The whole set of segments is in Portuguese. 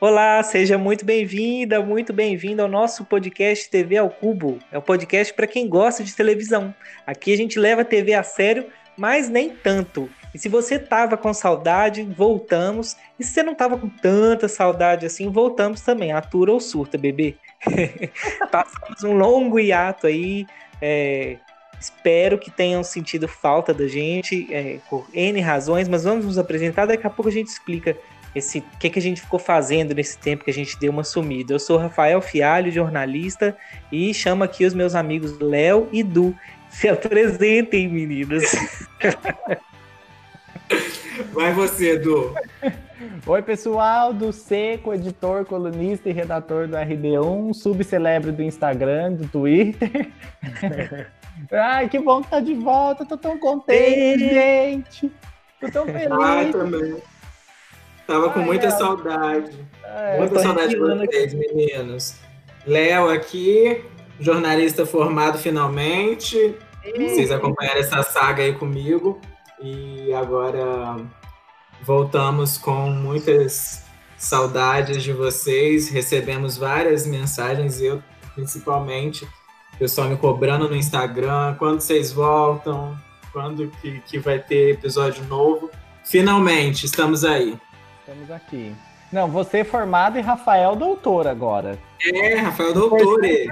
Olá, seja muito bem-vinda, muito bem-vindo ao nosso podcast TV ao Cubo. É o um podcast para quem gosta de televisão. Aqui a gente leva a TV a sério, mas nem tanto. E se você tava com saudade, voltamos. E se você não tava com tanta saudade assim, voltamos também. Atura ou surta, bebê. Passamos um longo hiato aí. É, espero que tenham sentido falta da gente é, por N razões, mas vamos nos apresentar. Daqui a pouco a gente explica esse o que, que a gente ficou fazendo nesse tempo que a gente deu uma sumida. Eu sou Rafael Fialho, jornalista, e chamo aqui os meus amigos Léo e Du. Se apresentem, meninos. Vai você, Edu. Oi, pessoal do Seco, editor, colunista e redator do RD1, subcelebre do Instagram, do Twitter. Ai, que bom que tá de volta, tô tão contente, gente. Tô tão feliz. Ai, também. Tava com muita saudade. Ai, muita saudade de vocês, meninos. Léo aqui, jornalista formado finalmente. Vocês acompanharam essa saga aí comigo. E agora voltamos com muitas saudades de vocês. Recebemos várias mensagens, eu principalmente, pessoal me cobrando no Instagram, quando vocês voltam, quando que, que vai ter episódio novo. Finalmente, estamos aí. Estamos aqui. Não, você é formado e Rafael doutor agora. É, Rafael doutor. É.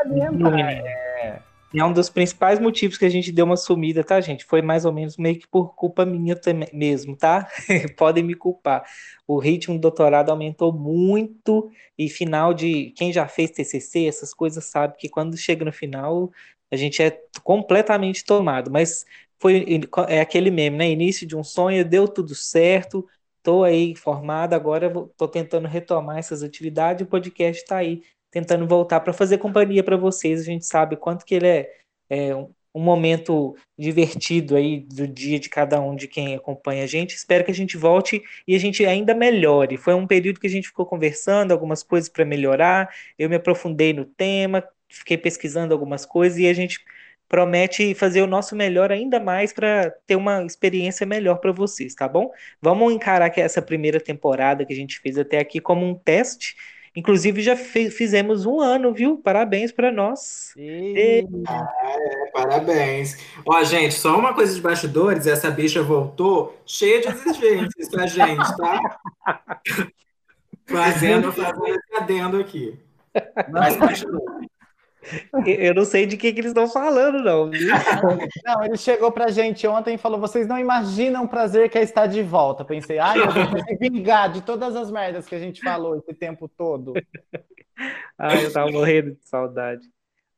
é. é um dos principais motivos que a gente deu uma sumida, tá, gente? Foi mais ou menos meio que por culpa minha também, mesmo, tá? Podem me culpar. O ritmo do doutorado aumentou muito e final de quem já fez TCC, essas coisas sabe que quando chega no final a gente é completamente tomado, mas foi é aquele meme, né? Início de um sonho, deu tudo certo Estou aí formado, agora estou tentando retomar essas atividades. O podcast está aí tentando voltar para fazer companhia para vocês. A gente sabe quanto que ele é, é um momento divertido aí do dia de cada um de quem acompanha a gente. Espero que a gente volte e a gente ainda melhore. Foi um período que a gente ficou conversando, algumas coisas para melhorar. Eu me aprofundei no tema, fiquei pesquisando algumas coisas e a gente promete fazer o nosso melhor ainda mais para ter uma experiência melhor para vocês, tá bom? Vamos encarar que essa primeira temporada que a gente fez até aqui como um teste. Inclusive já fizemos um ano, viu? Parabéns para nós. E... Ah, é, parabéns. Ó, gente, só uma coisa de bastidores, essa bicha voltou cheia de exigências pra gente, tá? fazendo, fazendo adendo aqui. Mas continua. Eu não sei de que, que eles estão falando, não. Não, ele chegou pra gente ontem e falou: vocês não imaginam o prazer que é estar de volta. Pensei, ai, eu vou me vingar de todas as merdas que a gente falou esse tempo todo. Ai, eu tava morrendo de saudade.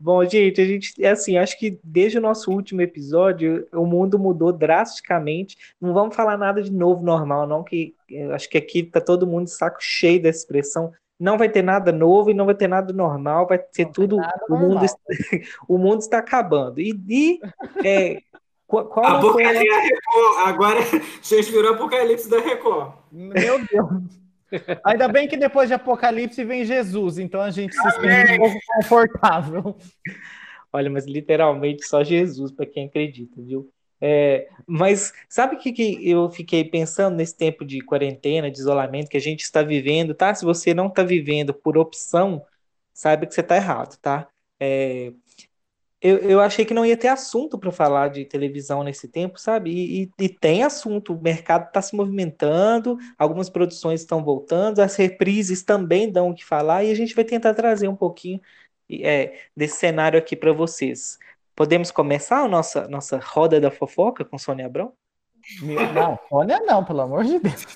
Bom, gente, a gente, é assim, acho que desde o nosso último episódio, o mundo mudou drasticamente. Não vamos falar nada de novo normal, não, que acho que aqui tá todo mundo de saco cheio dessa expressão não vai ter nada novo e não vai ter nada normal, vai ser não tudo. O mundo, está, o mundo está acabando. E, e é, qual, qual Apocalipse da Record. Agora gente virou Apocalipse da Record. Meu Deus. Ainda bem que depois de Apocalipse vem Jesus, então a gente se sente um pouco confortável. Olha, mas literalmente só Jesus, para quem acredita, viu? É, mas sabe o que, que eu fiquei pensando nesse tempo de quarentena, de isolamento que a gente está vivendo, tá? Se você não está vivendo por opção, saiba que você está errado, tá? É, eu, eu achei que não ia ter assunto para falar de televisão nesse tempo, sabe? E, e, e tem assunto, o mercado está se movimentando, algumas produções estão voltando, as reprises também dão o que falar, e a gente vai tentar trazer um pouquinho é, desse cenário aqui para vocês. Podemos começar a nossa, nossa roda da fofoca com Sônia Abrão? Não, Sônia não, pelo amor de Deus.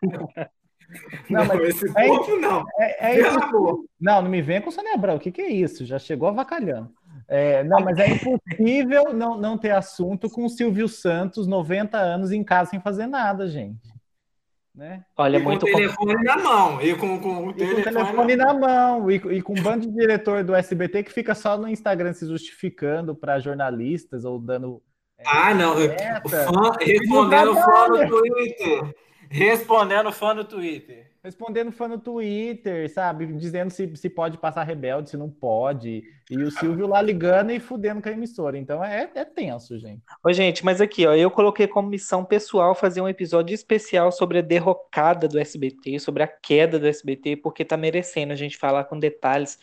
Não, não esse é, povo não. É, é não, não me venha com Sônia Abrão. O que, que é isso? Já chegou avacalhando. É, não, mas é impossível não, não ter assunto com o Silvio Santos, 90 anos, em casa sem fazer nada, gente. Né? Olha, e muito com o telefone com... na mão. E com, com o telefone, com o telefone na mão. E, e, com um bando de diretor do SBT que fica só no Instagram se justificando para jornalistas ou dando. É, ah, não. Fã, respondendo fã no Twitter. Respondendo fã no Twitter. Respondendo fã no Twitter, sabe? Dizendo se, se pode passar rebelde, se não pode. E o Silvio lá ligando e fudendo com a emissora. Então é, é tenso, gente. Ô, gente, mas aqui, ó, eu coloquei como missão pessoal fazer um episódio especial sobre a derrocada do SBT, sobre a queda do SBT, porque tá merecendo a gente falar com detalhes.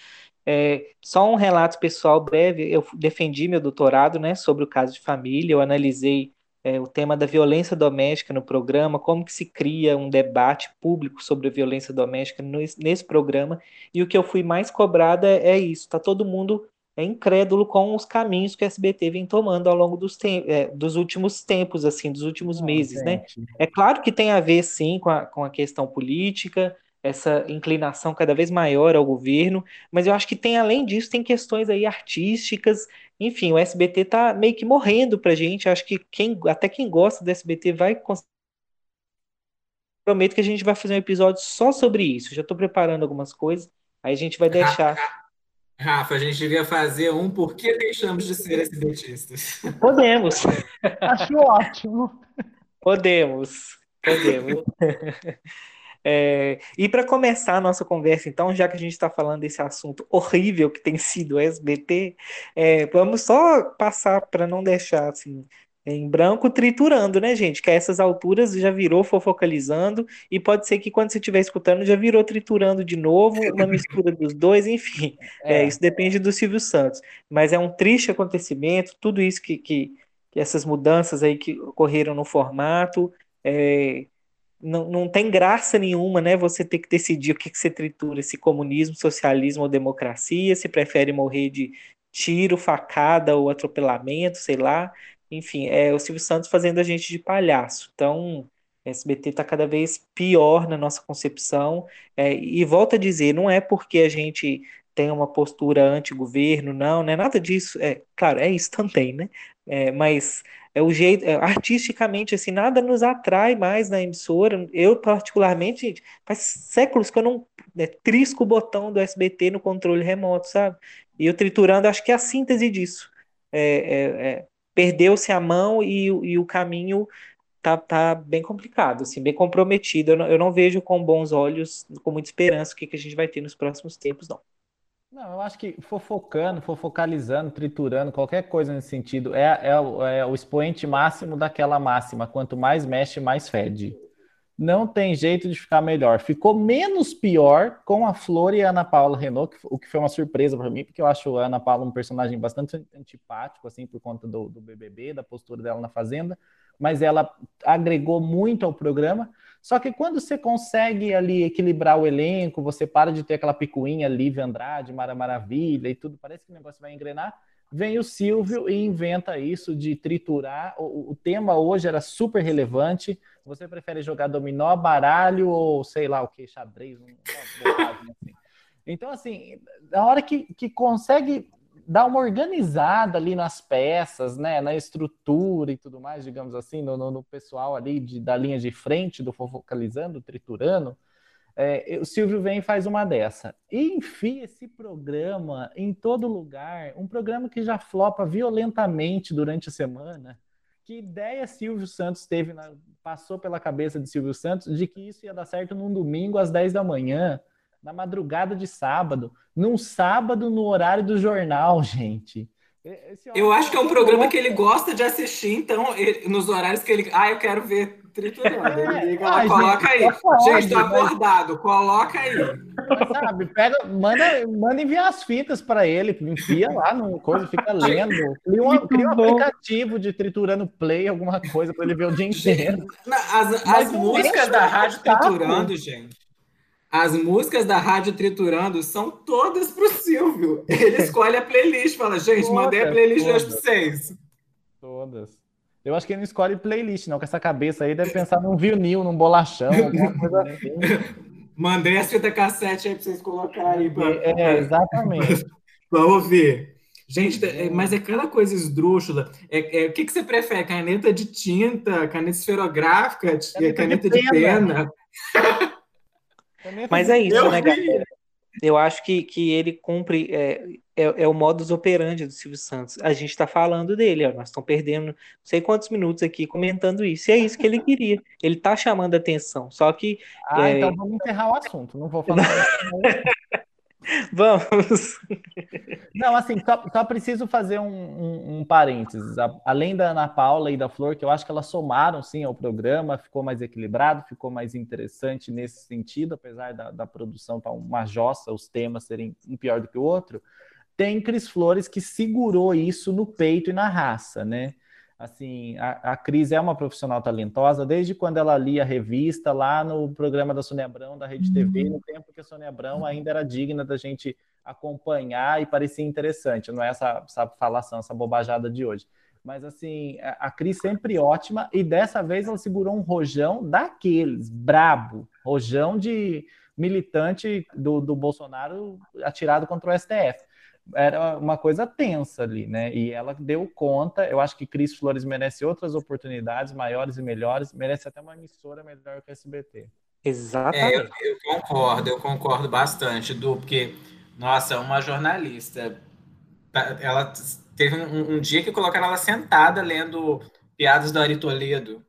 É, só um relato pessoal breve, eu defendi meu doutorado, né, sobre o caso de família, eu analisei é, o tema da violência doméstica no programa, como que se cria um debate público sobre a violência doméstica no, nesse programa, e o que eu fui mais cobrada é, isso, tá todo mundo é incrédulo com os caminhos que o SBT vem tomando ao longo dos, é, dos últimos tempos, assim, dos últimos oh, meses, né? gente. né? É claro que tem a ver, sim, com a, com a questão política, essa inclinação cada vez maior ao governo, mas eu acho que tem, além disso, tem questões aí artísticas enfim, o SBT tá meio que morrendo pra gente. Acho que quem, até quem gosta do SBT vai Prometo que a gente vai fazer um episódio só sobre isso. Já estou preparando algumas coisas. Aí a gente vai deixar. Rafa, a gente devia fazer um por que deixamos de ser SBTistas. Podemos. Acho ótimo. Podemos. Podemos. É, e para começar a nossa conversa, então, já que a gente está falando desse assunto horrível que tem sido o SBT, é, vamos só passar para não deixar assim em branco triturando, né, gente? Que a essas alturas já virou fofocalizando e pode ser que quando você estiver escutando já virou triturando de novo, uma mistura dos dois, enfim. É. é. isso depende do Silvio Santos. Mas é um triste acontecimento, tudo isso que, que, que essas mudanças aí que ocorreram no formato. É, não, não tem graça nenhuma, né? Você ter que decidir o que, que você tritura, se comunismo, socialismo ou democracia, se prefere morrer de tiro, facada ou atropelamento, sei lá. Enfim, é o Silvio Santos fazendo a gente de palhaço. Então, SBT está cada vez pior na nossa concepção. É, e volto a dizer, não é porque a gente tem uma postura anti-governo, não, não é nada disso. É, claro, é isso também, né? É, mas é o jeito, é, artisticamente, assim, nada nos atrai mais na emissora. Eu, particularmente, gente, faz séculos que eu não né, trisco o botão do SBT no controle remoto, sabe? E eu triturando, acho que é a síntese disso. É, é, é, Perdeu-se a mão e, e, o caminho tá, tá bem complicado, assim, bem comprometido. Eu não, eu não vejo com bons olhos, com muita esperança, o que, que a gente vai ter nos próximos tempos, não. Não, eu acho que fofocando, fofocalizando, triturando, qualquer coisa nesse sentido, é, é, é, o expoente máximo daquela máxima. Quanto mais mexe, mais fede. Não tem jeito de ficar melhor. Ficou menos pior com a Flor e a Ana Paula Renault, o que foi uma surpresa para mim, porque eu acho a Ana Paula um personagem bastante antipático, assim, por conta do, do BBB, da postura dela na Fazenda, mas ela agregou muito ao programa. Só que quando você consegue ali equilibrar o elenco, você para de ter aquela picuinha Lívia Andrade, Mara Maravilha e tudo, parece que o negócio vai engrenar. Vem o Silvio e inventa isso de triturar. O, o tema hoje era super relevante. Você prefere jogar dominó, baralho ou sei lá o que, xadrez? assim. Então, assim, na hora que, que consegue dar uma organizada ali nas peças, né, na estrutura e tudo mais, digamos assim, no, no, no pessoal ali de, da linha de frente do focalizando, triturando, é, o Silvio vem e faz uma dessa. E enfia esse programa em todo lugar, um programa que já flopa violentamente durante a semana. Que ideia Silvio Santos teve, na, passou pela cabeça de Silvio Santos de que isso ia dar certo num domingo às 10 da manhã? Na madrugada de sábado, num sábado no horário do jornal, gente. Eu acho que é um programa que ele gosta de assistir, então, ele, nos horários que ele. Ah, eu quero ver triturando. Ele liga lá, coloca aí. gente, tô acordado, coloca aí. Mas, sabe, pega, manda, manda enviar as fitas para ele, enfia lá no coisa, fica lendo. Cria um, cria um aplicativo de triturando play, alguma coisa, para ele ver o dia inteiro. As, as músicas da rádio triturando, gente as músicas da Rádio Triturando são todas pro Silvio. Ele escolhe a playlist, fala, gente, todas, mandei a playlist todas. hoje pra vocês. Todas. Eu acho que ele não escolhe playlist, não, com essa cabeça aí deve pensar num vinil, num bolachão, alguma coisa assim. Mandei a fita cassete aí pra vocês colocarem aí. Pra... É, é, exatamente. pra ouvir. Gente, é, mas é cada coisa esdrúxula. É, é, o que, que você prefere? Caneta de tinta, caneta esferográfica, caneta, caneta de, de pena? Mas é isso, né, galera? Eu acho que, que ele cumpre. É, é, é, o modus operandi do Silvio Santos. A gente está falando dele, ó, nós estamos perdendo não sei quantos minutos aqui comentando isso. E é isso que ele queria. Ele está chamando a atenção. Só que. Ah, é... então vamos encerrar o assunto. Não vou falar. Vamos. Não, assim, só, só preciso fazer um, um, um, parênteses. Além da Ana Paula e da Flor, que eu acho que elas somaram sim ao programa, ficou mais equilibrado, ficou mais interessante nesse sentido, apesar da, da produção estar tá uma jossa, os temas serem um pior do que o outro. Tem Cris Flores que segurou isso no peito e na raça, né? Assim, a, a Cris é uma profissional talentosa desde quando ela lia a revista lá no programa da Sônia Abrão, da Rede TV, uhum. no tempo que a Sônia Abrão ainda era digna da gente acompanhar e parecia interessante, não é essa, essa falação, essa bobajada de hoje. Mas assim, a, a Cris sempre ótima, e dessa vez ela segurou um rojão daqueles, brabo, rojão de militante do, do Bolsonaro atirado contra o STF era uma coisa tensa ali, né? E ela deu conta. Eu acho que Cris Flores merece outras oportunidades maiores e melhores, merece até uma emissora melhor que a SBT. Exatamente. É, eu, eu, concordo, eu concordo bastante, do porque, nossa, uma jornalista, tá, ela teve um, um dia que colocaram ela sentada lendo piadas do Ari Toledo.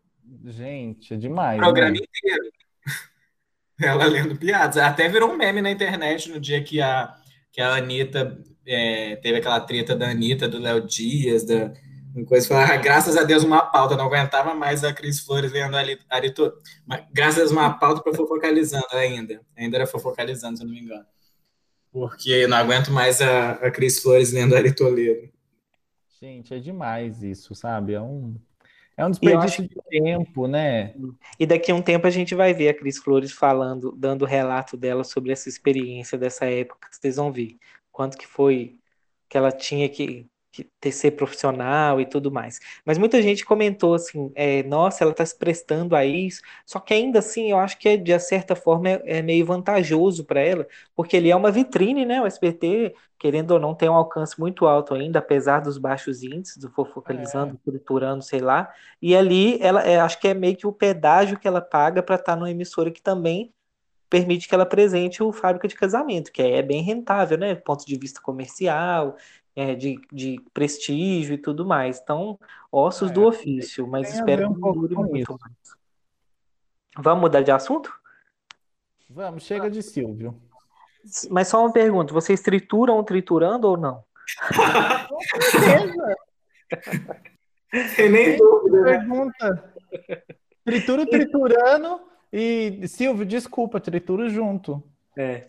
Gente, é demais. O programa né? inteiro. Ela lendo piadas. Até virou um meme na internet no dia que a, que a Anitta é, teve aquela treta da Anitta, do Léo Dias, da coisa falar, ah, graças a Deus uma pauta, não aguentava mais a Cris Flores lendo ali, Arito, graças a Deus uma pauta para fofocalizando ainda, ainda era fofocalizando, se eu não me engano, porque não aguento mais a, a Cris Flores lendo Ari Toledo. Gente, é demais isso, sabe? É um, é um desperdício de tempo, né? E daqui a um tempo a gente vai ver a Cris Flores falando, dando relato dela sobre essa experiência dessa época, vocês vão ver quanto que foi que ela tinha que, que ter, ser profissional e tudo mais. Mas muita gente comentou assim, é, nossa, ela está se prestando a isso, só que ainda assim eu acho que de certa forma é, é meio vantajoso para ela, porque ele é uma vitrine, né? O SBT, querendo ou não, tem um alcance muito alto ainda, apesar dos baixos índices, do focalizando, é. estruturando, sei lá. E ali ela é, acho que é meio que o pedágio que ela paga para estar tá numa emissora que também permite que ela apresente o fábrica de casamento, que é bem rentável, né? Do ponto de vista comercial, é, de, de prestígio e tudo mais. Então, ossos é, do ofício, mas espero que não dure muito mais. Vamos mudar de assunto? Vamos, chega de Silvio. Mas só uma pergunta: vocês trituram triturando ou não? Com certeza. Tem nem dúvida. Né? Pergunta. Trituro triturando e, Silvio, desculpa, trituro junto. É,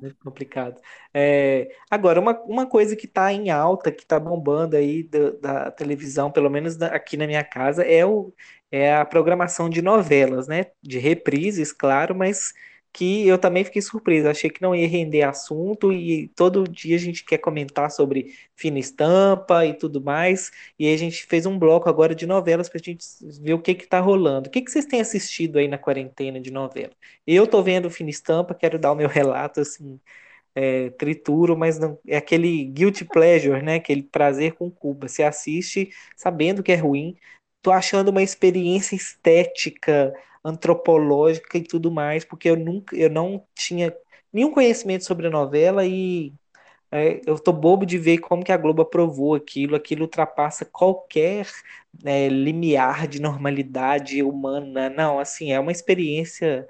muito complicado. É, agora, uma, uma coisa que está em alta, que está bombando aí da, da televisão, pelo menos da, aqui na minha casa, é, o, é a programação de novelas, né? De reprises, claro, mas que eu também fiquei surpreso. Achei que não ia render assunto e todo dia a gente quer comentar sobre fina estampa e tudo mais. E aí a gente fez um bloco agora de novelas para a gente ver o que que tá rolando. O que que vocês têm assistido aí na quarentena de novela? Eu tô vendo fina estampa, quero dar o meu relato assim. É, trituro, mas não é aquele guilty pleasure, né? Aquele prazer com Cuba. Você assiste sabendo que é ruim, tô achando uma experiência estética antropológica e tudo mais, porque eu nunca, eu não tinha nenhum conhecimento sobre a novela e é, eu tô bobo de ver como que a Globo aprovou aquilo, aquilo ultrapassa qualquer né, limiar de normalidade humana. Não, assim, é uma experiência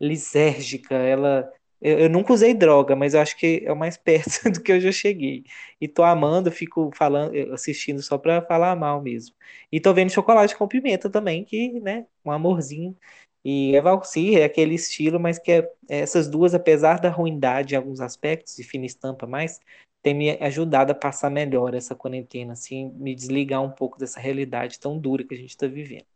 lisérgica, ela eu, eu, nunca usei droga, mas eu acho que é o mais perto do que eu já cheguei. E tô amando, fico falando, assistindo só pra falar mal mesmo. E tô vendo chocolate com pimenta também, que, né, um amorzinho. E é Valkyrie, é aquele estilo, mas que é, essas duas, apesar da ruindade em alguns aspectos, e fina estampa mais, tem me ajudado a passar melhor essa quarentena, assim, me desligar um pouco dessa realidade tão dura que a gente está vivendo.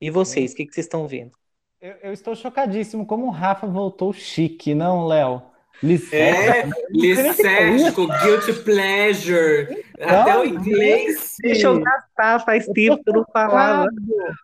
E vocês, o que, que vocês estão vendo? Eu, eu, estou chocadíssimo como o Rafa voltou chique, não, Léo? Licérgico, é, licérgico, guilty pleasure, não, até o inglês. Deixa eu gastar, faz tempo que eu não falava.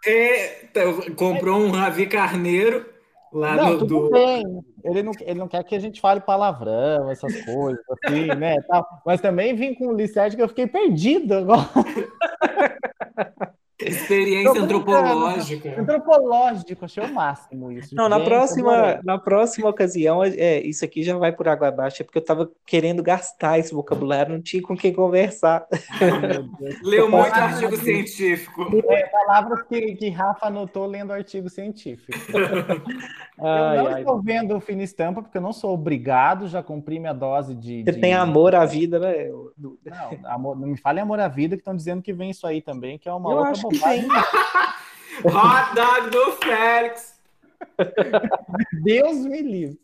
É, então, comprou um Ravi Carneiro lá não, no, tudo do... bem. Ele não, ele não quer que a gente fale palavrão, essas coisas assim, né? Tal. Mas também vim com o licérgico, eu fiquei perdido agora. Experiência antropológica. Antropológico, achei o máximo isso. Não, na próxima, na próxima ocasião, é, isso aqui já vai por água abaixo, é porque eu tava querendo gastar esse vocabulário, não tinha com quem conversar. Leu muito artigo científico. É, palavras que, que Rafa anotou lendo artigo científico. ai, eu não ai. estou vendo o Fina Estampa, porque eu não sou obrigado, já cumpri minha dose de. Você de... tem amor à vida, né? Não, amor, não me fale amor à vida, que estão dizendo que vem isso aí também, que é uma eu outra bobagem. Hot dog do Félix! Deus me livre.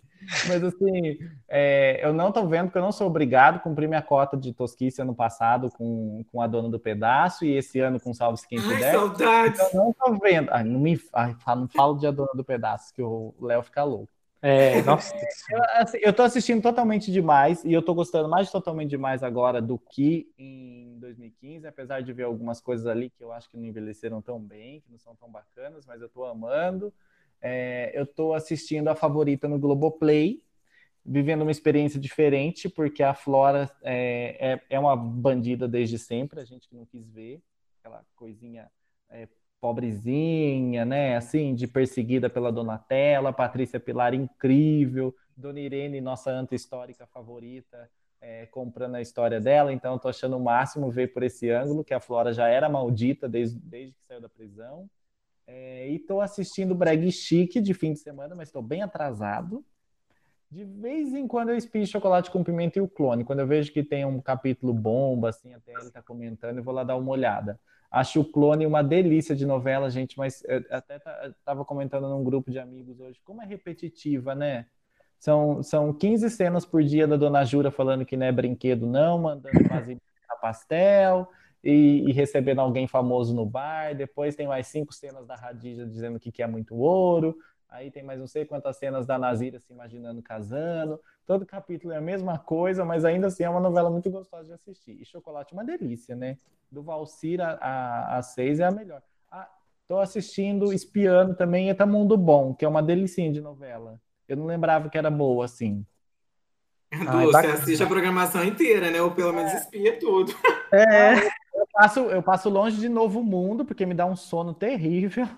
Mas assim, é, eu não tô vendo, porque eu não sou obrigado a cumprir minha cota de tosquice ano passado com, com a dona do pedaço e esse ano com Salve-se Quem Puder. Saudades! Então, eu não tô vendo. Ai, não, me, ai, não falo de a dona do pedaço, que o Léo fica louco. É, nossa. eu, assim, eu tô assistindo totalmente demais e eu tô gostando mais de totalmente demais agora do que em 2015, apesar de ver algumas coisas ali que eu acho que não envelheceram tão bem, que não são tão bacanas, mas eu tô amando. É, eu tô assistindo a favorita no Globoplay, vivendo uma experiência diferente, porque a Flora é, é, é uma bandida desde sempre, a gente que não quis ver, aquela coisinha é, pobrezinha, né? Assim, de perseguida pela Donatella, Patrícia Pilar incrível, Dona Irene, nossa anta histórica favorita, é, comprando a história dela. Então, estou achando o máximo ver por esse ângulo, que a Flora já era maldita desde, desde que saiu da prisão. É, e estou assistindo Brag Chique de fim de semana, mas estou bem atrasado. De vez em quando eu espio chocolate com pimenta e o clone. Quando eu vejo que tem um capítulo bomba, assim, até ele está comentando, eu vou lá dar uma olhada. Acho o clone uma delícia de novela, gente, mas até estava comentando num grupo de amigos hoje, como é repetitiva, né? São, são 15 cenas por dia da Dona Jura falando que não é brinquedo, não, mandando fazer pastel e, e, recebendo alguém famoso no bar. Depois tem mais cinco cenas da Radija dizendo que quer muito ouro. Aí tem mais não sei quantas cenas da Nazira se imaginando casando. Todo capítulo é a mesma coisa, mas ainda assim é uma novela muito gostosa de assistir. E Chocolate é uma delícia, né? Do Valcir a, a, a seis é a melhor. Ah, tô assistindo Espiando também, Eta Mundo Bom, que é uma delicinha de novela. Eu não lembrava que era boa assim. Du, Ai, você assiste a programação inteira, né? Ou pelo menos é. espia tudo. É. Eu passo, eu passo longe de Novo Mundo, porque me dá um sono terrível,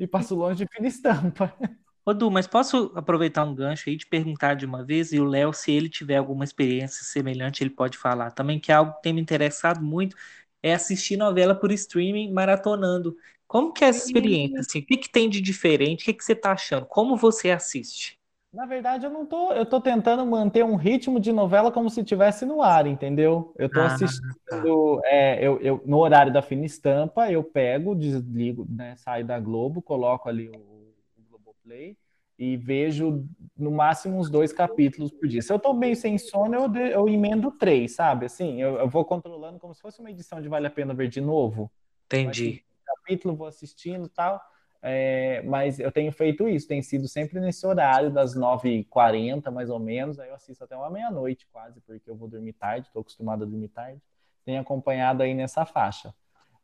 e passo longe de Fina Estampa. Ô, Du, mas posso aproveitar um gancho aí de perguntar de uma vez, e o Léo, se ele tiver alguma experiência semelhante, ele pode falar também, que é algo que tem me interessado muito, é assistir novela por streaming maratonando. Como que é essa experiência? Assim, o que, que tem de diferente? O que, que você está achando? Como você assiste? Na verdade, eu não tô, eu tô tentando manter um ritmo de novela como se estivesse no ar, entendeu? Eu tô ah, assistindo, tá. é, eu, eu, no horário da fina estampa, eu pego, desligo, né, saio da Globo, coloco ali o, o Globoplay e vejo no máximo uns dois capítulos por dia. Se eu tô meio sem sono, eu, eu emendo três, sabe? Assim, eu, eu vou controlando como se fosse uma edição de Vale a Pena Ver de novo. Entendi. Capítulo, vou assistindo e tal. É, mas eu tenho feito isso, tem sido sempre nesse horário das 9h40, mais ou menos. Aí eu assisto até uma meia-noite, quase, porque eu vou dormir tarde, estou acostumado a dormir tarde. Tenho acompanhado aí nessa faixa.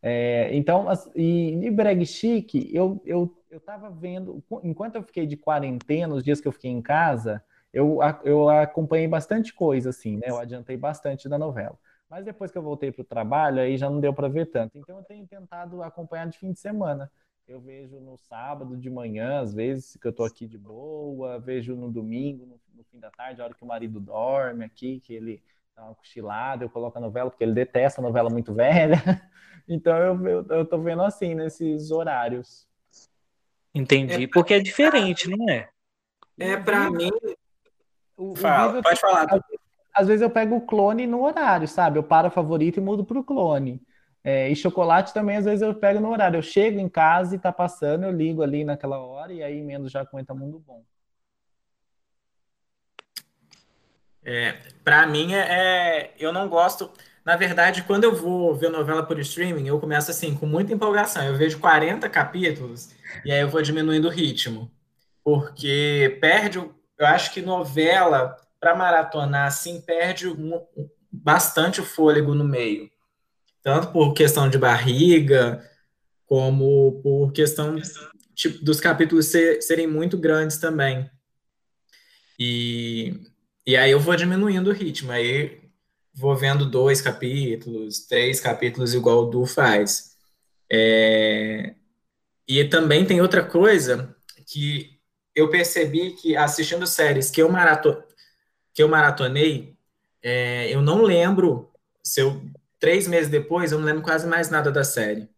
É, então, e, e Breg Chic, eu, eu eu estava vendo, enquanto eu fiquei de quarentena, os dias que eu fiquei em casa, eu, eu acompanhei bastante coisa, assim, né? Eu adiantei bastante da novela. Mas depois que eu voltei para o trabalho, aí já não deu para ver tanto. Então eu tenho tentado acompanhar de fim de semana. Eu vejo no sábado de manhã, às vezes, que eu estou aqui de boa, vejo no domingo, no, no, fim da tarde, a hora que o marido dorme aqui, que ele dá uma cochilada, eu coloco a novela, porque ele detesta a novela muito velha. Então eu, eu, eu tô vendo assim, nesses horários. Entendi, é porque é diferente, não é? É, para mim. O, Fala, o pode falar. Às, às, vezes eu pego o clone no horário, sabe? Eu paro a favorito e mudo pro clone. É, e chocolate também, às vezes eu pego no horário. Eu chego em casa e tá passando, eu ligo ali naquela hora e aí emendo já com Eta Mundo Bom. É, para mim, é, é, eu não gosto. Na verdade, quando eu vou ver novela por streaming, eu começo assim, com muita empolgação. Eu vejo 40 capítulos e aí eu vou diminuindo o ritmo. Porque perde, eu acho que novela, para maratonar assim, perde bastante o fôlego no meio. Tanto por questão de barriga, como por questão tipo, dos capítulos ser, serem muito grandes também. E, e aí eu vou diminuindo o ritmo. Aí vou vendo dois capítulos, três capítulos, igual o Du faz. É... E também tem outra coisa que eu percebi que assistindo séries que eu, marato... que eu maratonei, é... eu não lembro se eu três meses depois eu não lembro quase mais nada da série,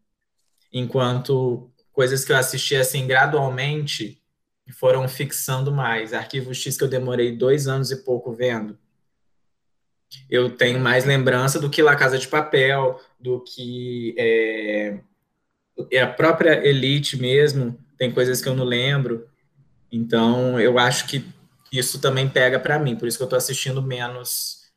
enquanto coisas que eu assisti assim gradualmente foram fixando mais. Arquivo X que eu demorei dois anos e pouco vendo, eu tenho mais lembrança do que La Casa de Papel, do que é, a própria Elite mesmo, tem coisas que eu não lembro. Então, eu acho que isso também pega para mim, por isso que eu estou assistindo menos,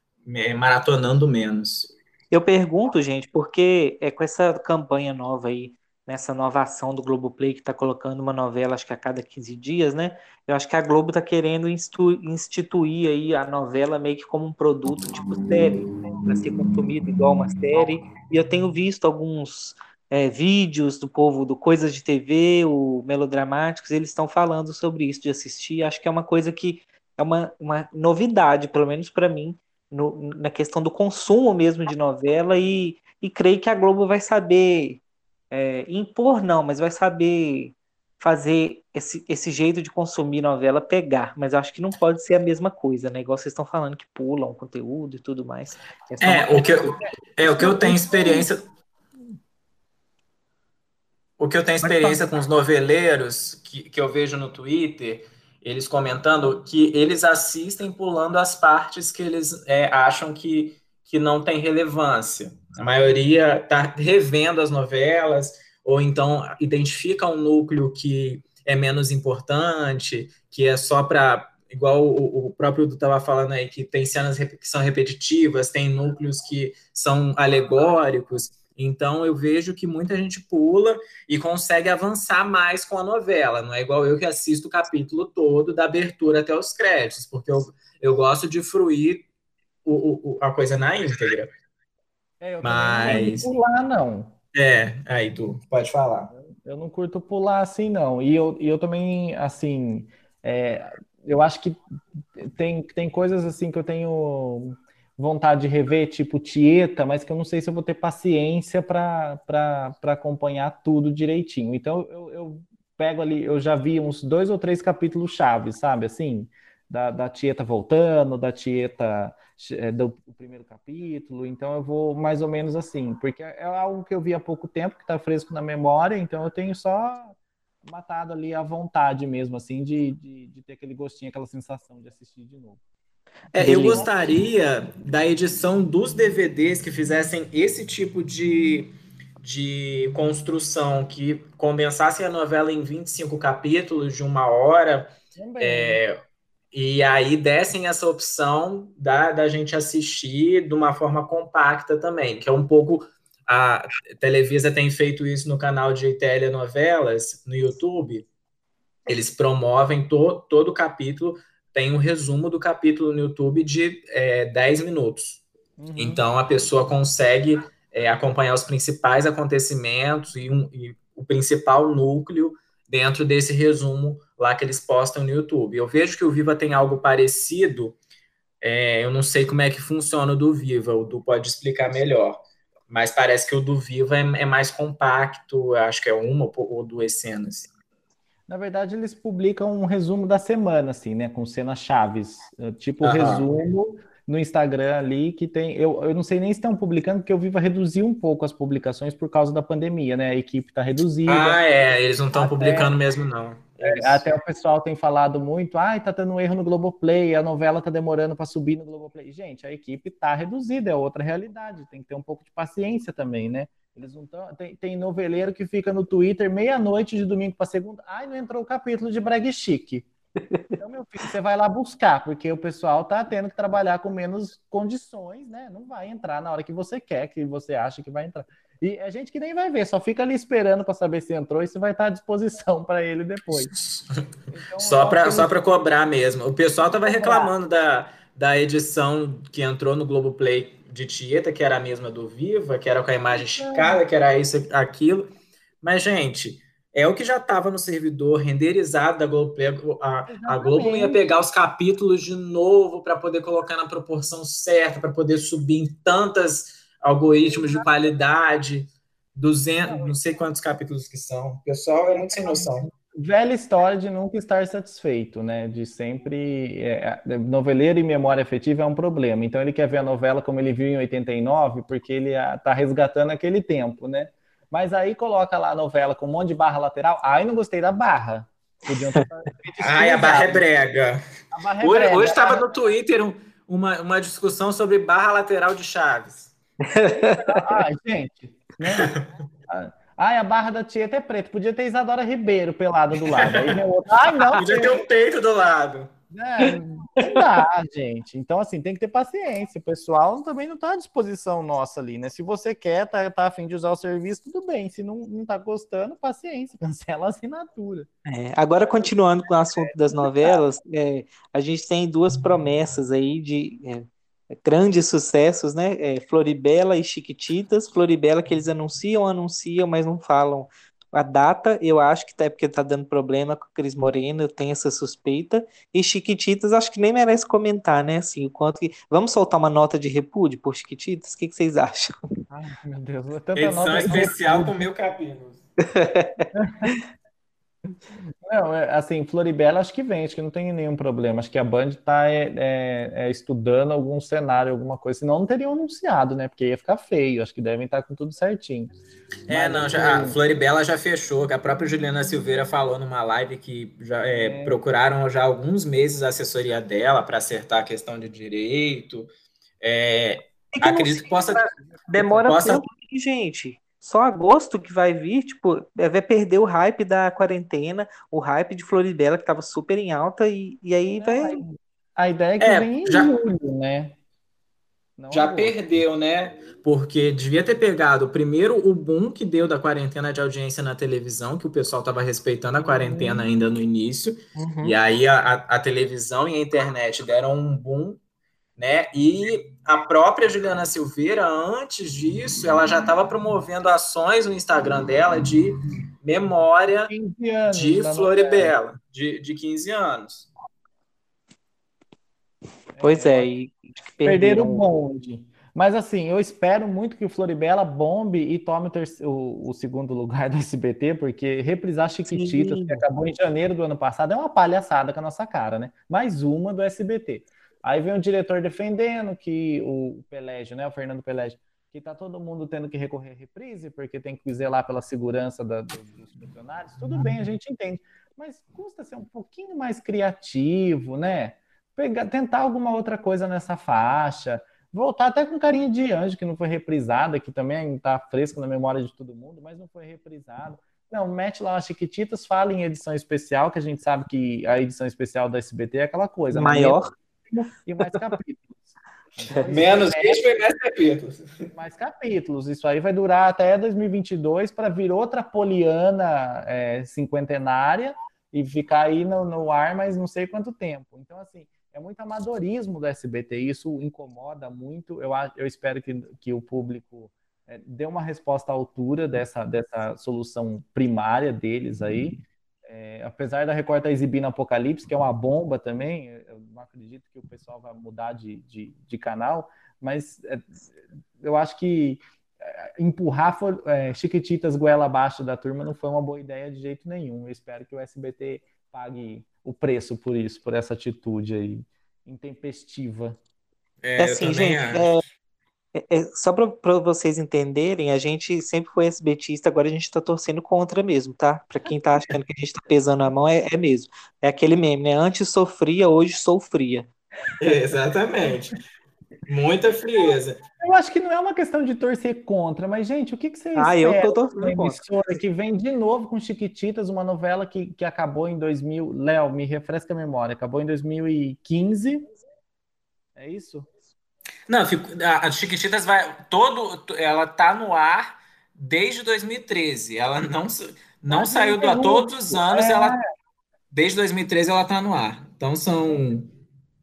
maratonando menos. Eu pergunto, gente, porque é com essa campanha nova aí nessa nova ação do Globoplay, que está colocando uma novela, acho que a cada 15 dias, né? Eu acho que a Globo está querendo instituir aí a novela meio que como um produto tipo série, né? para ser consumido igual uma série. E eu tenho visto alguns é, vídeos do povo do Coisas de TV, o Melodramáticos, eles estão falando sobre isso, de assistir. Acho que é uma coisa que é uma, uma novidade, pelo menos para mim, no, na questão do consumo mesmo de novela, e, e creio que a Globo vai saber é, impor não, mas vai saber fazer esse, esse jeito de consumir novela pegar, mas acho que não pode ser a mesma coisa, né? Igual vocês estão falando que pulam conteúdo e tudo mais. É, é o que eu, é o que eu tenho experiência. O que eu tenho experiência com os noveleiros que, que eu vejo no Twitter, eles comentando que eles assistem pulando as partes que eles é, acham que, que não tem relevância. A maioria está revendo as novelas, ou então identifica um núcleo que é menos importante, que é só para. Igual o, o próprio Edu estava falando aí, que tem cenas que são repetitivas, tem núcleos que são alegóricos. Então eu vejo que muita gente pula e consegue avançar mais com a novela. Não é igual eu que assisto o capítulo todo, da abertura até os créditos, porque eu, eu gosto de fruir o, o, a coisa na íntegra. É, eu Mas... não pular, não. É, aí tu pode falar. Eu não curto pular assim, não. E eu, e eu também, assim, é, eu acho que tem, tem coisas assim que eu tenho vontade de rever, tipo Tieta, mas que eu não sei se eu vou ter paciência para acompanhar tudo direitinho. Então eu, eu pego ali, eu já vi uns dois ou três capítulos chaves, sabe? Assim, da, da Tieta voltando, da Tieta é, do primeiro capítulo, então eu vou mais ou menos assim, porque é algo que eu vi há pouco tempo, que está fresco na memória, então eu tenho só matado ali a vontade mesmo, assim, de, de, de ter aquele gostinho, aquela sensação de assistir de novo. É, eu gostaria da edição dos DVDs que fizessem esse tipo de, de construção, que condensassem a novela em 25 capítulos de uma hora. É, e aí dessem essa opção da, da gente assistir de uma forma compacta também, que é um pouco. A Televisa tem feito isso no canal de telenovelas no YouTube. Eles promovem to, todo o capítulo, tem um resumo do capítulo no YouTube de é, 10 minutos. Uhum. Então a pessoa consegue é, acompanhar os principais acontecimentos e, um, e o principal núcleo dentro desse resumo lá que eles postam no YouTube. Eu vejo que o Viva tem algo parecido, é, eu não sei como é que funciona o do Viva, o Du pode explicar melhor, mas parece que o do Viva é, é mais compacto, acho que é uma ou duas cenas. Na verdade, eles publicam um resumo da semana, assim, né? Com cenas chaves. Tipo, uhum. resumo no Instagram ali que tem. Eu, eu não sei nem se estão publicando, porque o Viva reduziu um pouco as publicações por causa da pandemia, né? A equipe está reduzida. Ah, é, eles não estão publicando mesmo, não. É, até o pessoal tem falado muito, ai, ah, tá tendo um erro no Globoplay, a novela tá demorando para subir no Globoplay. Gente, a equipe tá reduzida, é outra realidade, tem que ter um pouco de paciência também, né? Eles não tão... tem, tem noveleiro que fica no Twitter meia-noite de domingo para segunda, ai, não entrou o capítulo de Brag Chique. Então, meu filho, você vai lá buscar, porque o pessoal tá tendo que trabalhar com menos condições, né? Não vai entrar na hora que você quer, que você acha que vai entrar. E a gente que nem vai ver, só fica ali esperando para saber se entrou e se vai estar à disposição para ele depois. Então, só para só para cobrar mesmo. O pessoal tava reclamando da, da edição que entrou no Globoplay de Tieta, que era a mesma do Viva, que era com a imagem esticada, que era isso, aquilo. Mas, gente, é o que já estava no servidor renderizado da Globo. A, a Globo ia pegar os capítulos de novo para poder colocar na proporção certa, para poder subir em tantos algoritmos de qualidade. 200, não sei quantos capítulos que são. O pessoal é muito sem noção. Velha história de nunca estar satisfeito, né? De sempre. É, é noveleiro e memória afetiva é um problema. Então ele quer ver a novela como ele viu em 89, porque ele está resgatando aquele tempo, né? Mas aí coloca lá a novela com um monte de barra lateral. Ai, não gostei da barra. Podiam ter Ai, a barra é brega. Barra é hoje, brega. Hoje estava no Twitter um, uma, uma discussão sobre barra lateral de Chaves. Ai, gente. Né? Ai, a barra da Tieta é preta. Podia ter Isadora Ribeiro pelada do lado. Aí outro, Ai, não. Podia ter um peito do lado. É, não dá, gente. Então, assim, tem que ter paciência. O pessoal também não está à disposição nossa ali, né? Se você quer, tá, tá afim de usar o serviço, tudo bem. Se não, não tá gostando, paciência, cancela a assinatura. É, agora, continuando com o assunto das novelas, é, a gente tem duas promessas aí de é, grandes sucessos, né? É, Floribela e Chiquititas. Floribela que eles anunciam, anunciam, mas não falam a data. Eu acho que é porque tá dando problema com o Cris Moreno, eu tenho essa suspeita. E Chiquititas, acho que nem merece comentar, né? Assim, o quanto que. Vamos soltar uma nota de repúdio por Chiquititas? O que, que vocês acham? Ai, meu Deus, tanta Edição nota especial com mil capítulos. Não, é, assim, Floribela acho que vem, acho que não tem nenhum problema. Acho que a Band está é, é, é, estudando algum cenário, alguma coisa, senão não teriam anunciado, né? Porque ia ficar feio. Acho que devem estar com tudo certinho. É, Mas, não, já, a Floribela já fechou, que a própria Juliana Silveira falou numa live que já é, é. procuraram já alguns meses a assessoria dela para acertar a questão de direito. É, acredito que possa. Demora possa... tanto, gente só agosto que vai vir, tipo, vai perder o hype da quarentena, o hype de Floribela, que tava super em alta, e, e aí Não, vai. A ideia é que é, vem em já, julho, né? Não já perdeu, né? Porque devia ter pegado primeiro o boom que deu da quarentena de audiência na televisão, que o pessoal estava respeitando a quarentena uhum. ainda no início, uhum. e aí a, a televisão e a internet deram um boom né? E a própria Juliana Silveira, antes disso, ela já estava promovendo ações no Instagram dela de memória de Floribela, de, de 15 anos. Pois é, e perderam o bonde. Mas assim, eu espero muito que o Floribela bombe e tome o, terceiro, o, o segundo lugar do SBT, porque reprisar Chiquititas, Sim. que acabou em janeiro do ano passado, é uma palhaçada com a nossa cara, né? Mais uma do SBT. Aí vem o diretor defendendo que o Pelégio, né, o Fernando Pelégio, que está todo mundo tendo que recorrer à reprise porque tem que zelar pela segurança da, do, dos funcionários. Tudo bem, a gente entende, mas custa ser um pouquinho mais criativo, né? Pegar, tentar alguma outra coisa nessa faixa, voltar até com carinha de anjo que não foi reprisada, que também está fresco na memória de todo mundo, mas não foi reprisado. Não, mete lá as Chiquititas, fala em edição especial, que a gente sabe que a edição especial da SBT é aquela coisa. Maior e mais capítulos. Então, Menos ritmo e mais capítulos. Mais capítulos. Isso aí vai durar até 2022 para vir outra poliana é, cinquentenária e ficar aí no, no ar mais não sei quanto tempo. Então, assim, é muito amadorismo do SBT. Isso incomoda muito. Eu, eu espero que, que o público é, dê uma resposta à altura dessa, dessa solução primária deles aí. É, apesar da Record estar tá exibindo Apocalipse, que é uma bomba também, eu não acredito que o pessoal vai mudar de, de, de canal, mas é, eu acho que é, empurrar for, é, Chiquititas goela abaixo da turma não foi uma boa ideia de jeito nenhum. Eu espero que o SBT pague o preço por isso, por essa atitude aí intempestiva. É, assim, gente, é, é, é, só para vocês entenderem, a gente sempre foi SBTista, agora a gente está torcendo contra mesmo, tá? Para quem está achando que a gente está pesando a mão, é, é, mesmo. É aquele meme, né? Antes sofria, hoje sou fria. exatamente. Muita frieza. Eu acho que não é uma questão de torcer contra, mas, gente, o que, que vocês Ah, eu tô torcendo contra. que vem de novo com Chiquititas, uma novela que, que acabou em 2000... Léo, me refresca a memória. Acabou em 2015. É isso? Não, a Chiquititas vai todo, ela tá no ar desde 2013. Ela não não saiu do ar todos os anos. É. Ela desde 2013 ela tá no ar. Então são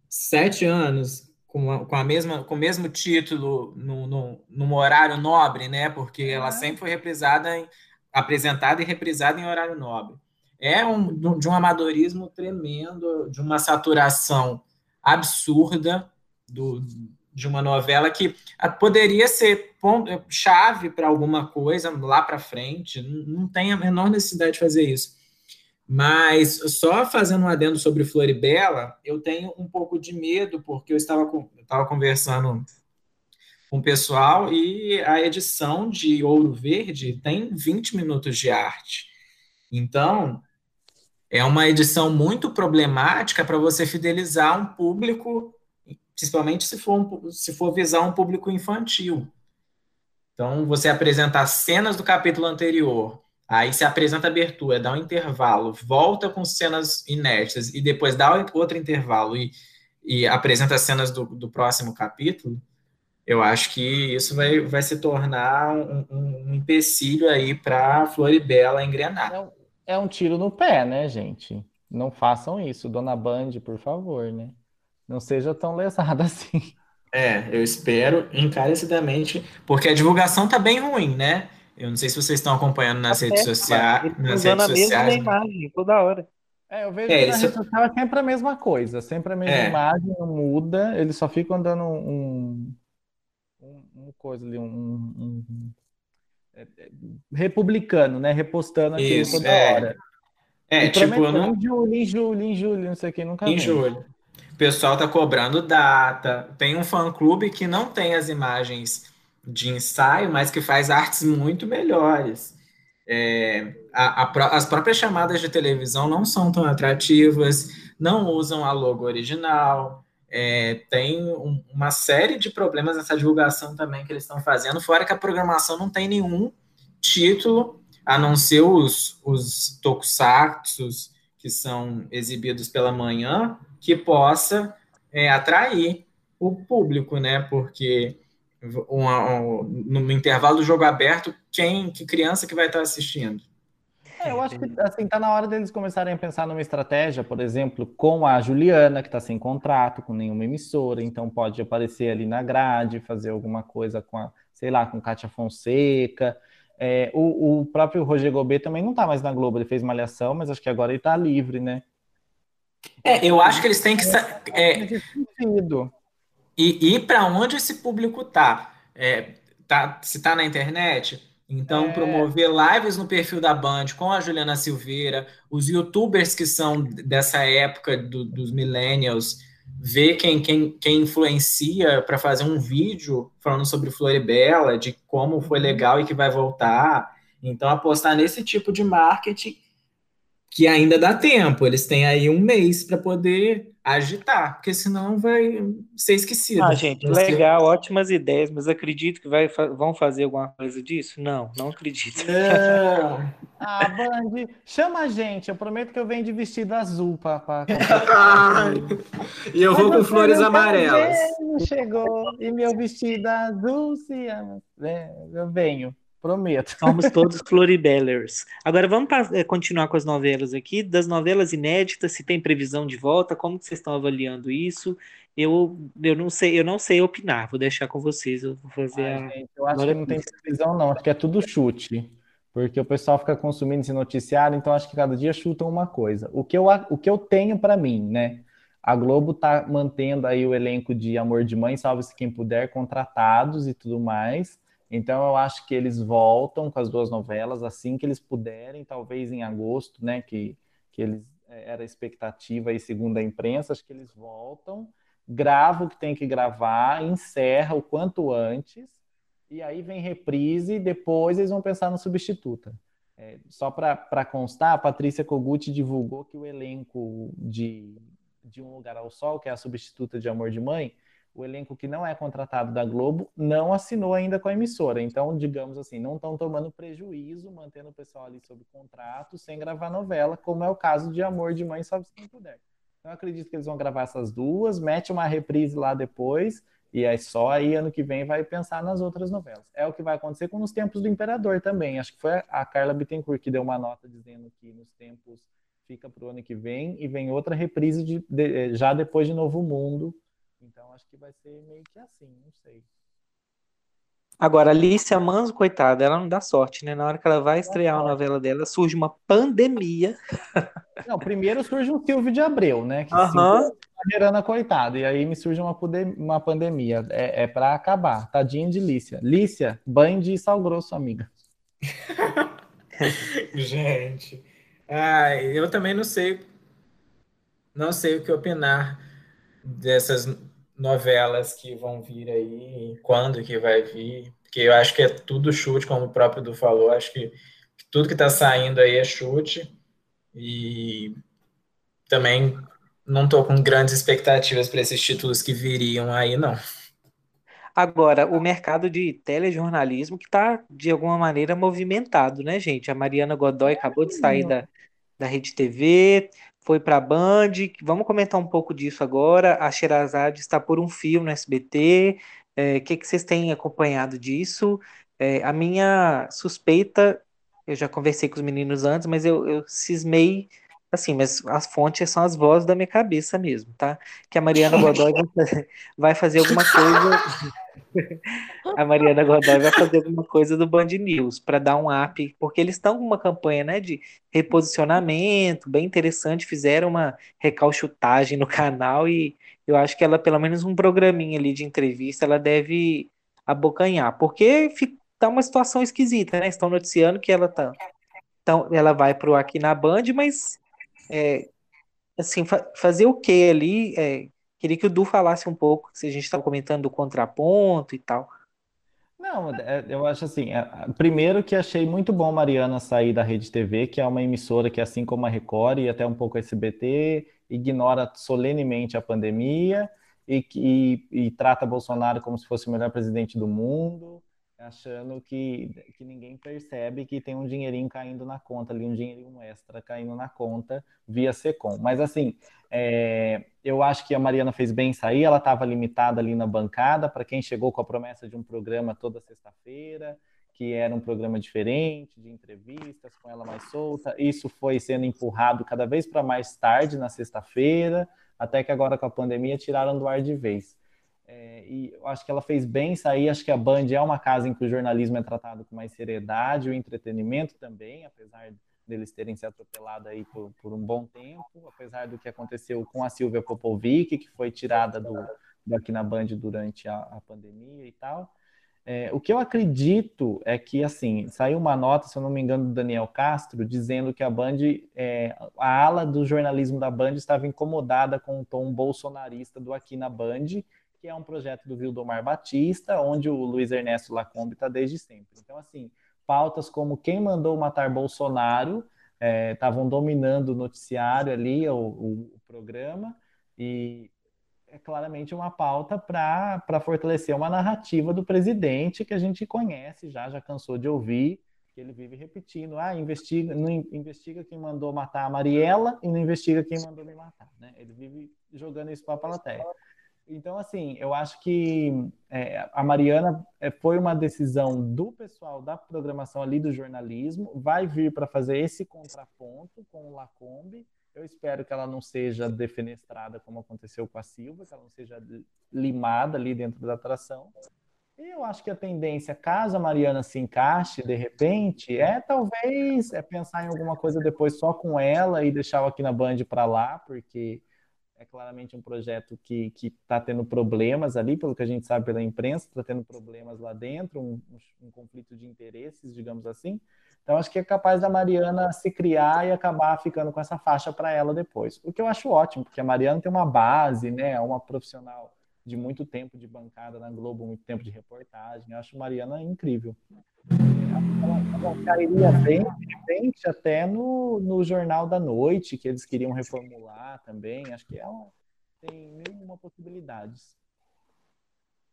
sete anos com a, com a mesma com o mesmo título no, no, no horário nobre, né? Porque é. ela sempre foi reprisada em, apresentada e reprisada em horário nobre. É um, de um amadorismo tremendo, de uma saturação absurda do, de uma novela que ah, poderia ser chave para alguma coisa lá para frente, não tem a menor necessidade de fazer isso. Mas só fazendo um adendo sobre Floribela, eu tenho um pouco de medo, porque eu estava, com, eu estava conversando com o pessoal e a edição de Ouro Verde tem 20 minutos de arte. Então, é uma edição muito problemática para você fidelizar um público principalmente se for, se for visar um público infantil. Então, você apresenta as cenas do capítulo anterior, aí se apresenta a abertura, dá um intervalo, volta com cenas inéditas e depois dá outro intervalo e, e apresenta as cenas do, do próximo capítulo, eu acho que isso vai, vai se tornar um, um, um empecilho aí para Floribela engrenar. É um, é um tiro no pé, né, gente? Não façam isso, dona Band, por favor, né? Não seja tão lesada assim. É, eu espero encarecidamente, porque a divulgação tá bem ruim, né? Eu não sei se vocês estão acompanhando nas tá redes sociais. Nas redes a mesma sociais. imagem toda hora. É, eu vejo é, que na rede social é sempre a mesma coisa, sempre a mesma é. imagem, não muda, eles só ficam dando um, um, um coisa ali, um, um, um é, é, republicano, né? Repostando aquilo Isso, toda é. hora. É, e tipo, eu não... Em julho, em julho, em julho, não sei o que, nunca Em vem. julho pessoal tá cobrando data. Tem um fã-clube que não tem as imagens de ensaio, mas que faz artes muito melhores. É, a, a, as próprias chamadas de televisão não são tão atrativas, não usam a logo original. É, tem um, uma série de problemas nessa divulgação também que eles estão fazendo, fora que a programação não tem nenhum título, a não ser os, os tokusatsu que são exibidos pela manhã, que possa é, atrair o público, né? Porque um, no intervalo do jogo aberto, quem, que criança que vai estar assistindo? É, eu acho que assim tá na hora deles começarem a pensar numa estratégia, por exemplo, com a Juliana, que está sem contrato com nenhuma emissora, então pode aparecer ali na grade, fazer alguma coisa com a, sei lá, com Kátia Fonseca. É, o, o próprio Roger Gobet também não está mais na Globo, ele fez malhação, mas acho que agora ele está livre, né? É, eu acho que eles têm que. É, e ir para onde esse público tá. É, tá se tá na internet, então é. promover lives no perfil da Band com a Juliana Silveira, os youtubers que são dessa época do, dos millennials, ver quem, quem, quem influencia para fazer um vídeo falando sobre Floribela, de como foi uhum. legal e que vai voltar. Então, apostar nesse tipo de marketing que ainda dá tempo. Eles têm aí um mês para poder agitar, porque senão vai ser esquecido. Ah, gente, legal, ótimas ideias, mas acredito que vai, vão fazer alguma coisa disso? Não, não acredito. Não. ah, Band, chama a gente, eu prometo que eu venho de vestido azul para. e eu vou com flores amarelas. Chegou, e meu vestido azul se ama. É, eu venho. Prometo. Somos todos Floribellers. Agora vamos eh, continuar com as novelas aqui. Das novelas inéditas, se tem previsão de volta, como que vocês estão avaliando isso? Eu, eu não sei, eu não sei opinar, vou deixar com vocês. Eu vou fazer Ai, a... gente, eu acho Agora que não tem previsão, não. Acho que é tudo chute. Porque o pessoal fica consumindo esse noticiário, então acho que cada dia chutam uma coisa. O que eu, o que eu tenho para mim, né? A Globo tá mantendo aí o elenco de Amor de Mãe, salve-se quem puder, contratados e tudo mais. Então eu acho que eles voltam com as duas novelas assim que eles puderem, talvez em agosto, né? Que, que eles é, era expectativa e segundo a imprensa, acho que eles voltam, grava o que tem que gravar, encerra o quanto antes, e aí vem reprise e depois eles vão pensar no substituta. É, só para constar, a Patrícia Kogut divulgou que o elenco de, de Um Lugar ao Sol, que é a substituta de Amor de Mãe, o elenco que não é contratado da Globo não assinou ainda com a emissora. Então, digamos assim, não estão tomando prejuízo, mantendo o pessoal ali sob contrato, sem gravar novela, como é o caso de Amor de Mãe, se quem puder. Então, acredito que eles vão gravar essas duas, mete uma reprise lá depois, e aí só aí ano que vem vai pensar nas outras novelas. É o que vai acontecer com os tempos do Imperador também. Acho que foi a Carla Bittencourt que deu uma nota dizendo que nos tempos fica para o ano que vem e vem outra reprise de, de, já depois de Novo Mundo, então acho que vai ser meio que assim, não sei. Agora, Alicia Manso, coitada, ela não dá sorte, né? Na hora que ela vai estrear a novela dela, surge uma pandemia. Não, primeiro surge um Silvio de Abreu, né? Que uhum. Mirana, coitada. E aí me surge uma, uma pandemia. É, é para acabar. Tadinha de Lícia. Lícia, banho de sal grosso, amiga. Gente. Ah, eu também não sei. Não sei o que opinar dessas novelas que vão vir aí, quando que vai vir, porque eu acho que é tudo chute, como o próprio Du falou, acho que tudo que está saindo aí é chute, e também não estou com grandes expectativas para esses títulos que viriam aí, não. Agora, o mercado de telejornalismo que está, de alguma maneira, movimentado, né, gente? A Mariana Godoy acabou de sair da, da Rede TV, foi para a Band. Vamos comentar um pouco disso agora. A Sherazade está por um fio no SBT. O é, que, que vocês têm acompanhado disso? É, a minha suspeita, eu já conversei com os meninos antes, mas eu, eu cismei, assim, mas as fontes são as vozes da minha cabeça mesmo, tá? Que a Mariana Godoy vai fazer alguma coisa a Mariana Godoy vai fazer alguma coisa do Band News para dar um up, porque eles estão com uma campanha né, de reposicionamento bem interessante, fizeram uma recalchutagem no canal e eu acho que ela, pelo menos um programinha ali de entrevista, ela deve abocanhar, porque tá uma situação esquisita, né? Estão noticiando que ela tá. Então, ela vai pro aqui na Band, mas é, assim, fa fazer o que ali? É, Queria que o Du falasse um pouco, se a gente estava comentando do contraponto e tal. Não, é, eu acho assim, é, primeiro que achei muito bom Mariana sair da Rede TV, que é uma emissora que, assim como a Record e até um pouco a SBT, ignora solenemente a pandemia e, e, e trata Bolsonaro como se fosse o melhor presidente do mundo, achando que, que ninguém percebe que tem um dinheirinho caindo na conta ali, um dinheirinho extra caindo na conta via Secom. Mas assim, é, eu acho que a Mariana fez bem sair, ela estava limitada ali na bancada, para quem chegou com a promessa de um programa toda sexta-feira, que era um programa diferente, de entrevistas, com ela mais solta. Isso foi sendo empurrado cada vez para mais tarde na sexta-feira, até que agora com a pandemia tiraram do ar de vez. É, e acho que ela fez bem sair. Acho que a Band é uma casa em que o jornalismo é tratado com mais seriedade, o entretenimento também, apesar deles terem se atropelado aí por, por um bom tempo, apesar do que aconteceu com a Silvia Popovic, que foi tirada do, daqui na Band durante a, a pandemia e tal. É, o que eu acredito é que, assim, saiu uma nota, se eu não me engano, do Daniel Castro, dizendo que a Band, é, a ala do jornalismo da Band estava incomodada com o tom bolsonarista do Aqui na Band, que é um projeto do Vildomar Batista, onde o Luiz Ernesto Lacombe está desde sempre. Então, assim, pautas como quem mandou matar Bolsonaro estavam é, dominando o noticiário ali, o, o, o, programa, e é claramente uma pauta para fortalecer uma narrativa do presidente que a gente conhece já, já cansou de ouvir, que ele vive repetindo, ah, investiga, não investiga quem mandou matar a Mariela e não investiga quem mandou me matar, né? Ele vive jogando isso para a plateia. Então, assim, eu acho que é, a Mariana é, foi uma decisão do pessoal da programação ali do jornalismo, vai vir para fazer esse contraponto com o Lacombe. Eu espero que ela não seja defenestrada como aconteceu com a Silva, que ela não seja limada ali dentro da atração. E eu acho que a tendência, caso a Mariana se encaixe de repente, é talvez é pensar em alguma coisa depois só com ela e deixar o aqui na Band para lá, porque é claramente um projeto que está tendo problemas ali, pelo que a gente sabe pela imprensa, está tendo problemas lá dentro, um, um, conflito de interesses, digamos assim. Então, acho que é capaz da Mariana se criar e acabar ficando com essa faixa para ela depois. O que eu acho ótimo, porque a Mariana tem uma base, né, é uma profissional de muito tempo de bancada na Globo, muito tempo de reportagem. Eu acho Mariana incrível ela, cairia bem, de repente, até no, no Jornal da Noite, que eles queriam reformular também. Acho que ela tem mil uma possibilidades.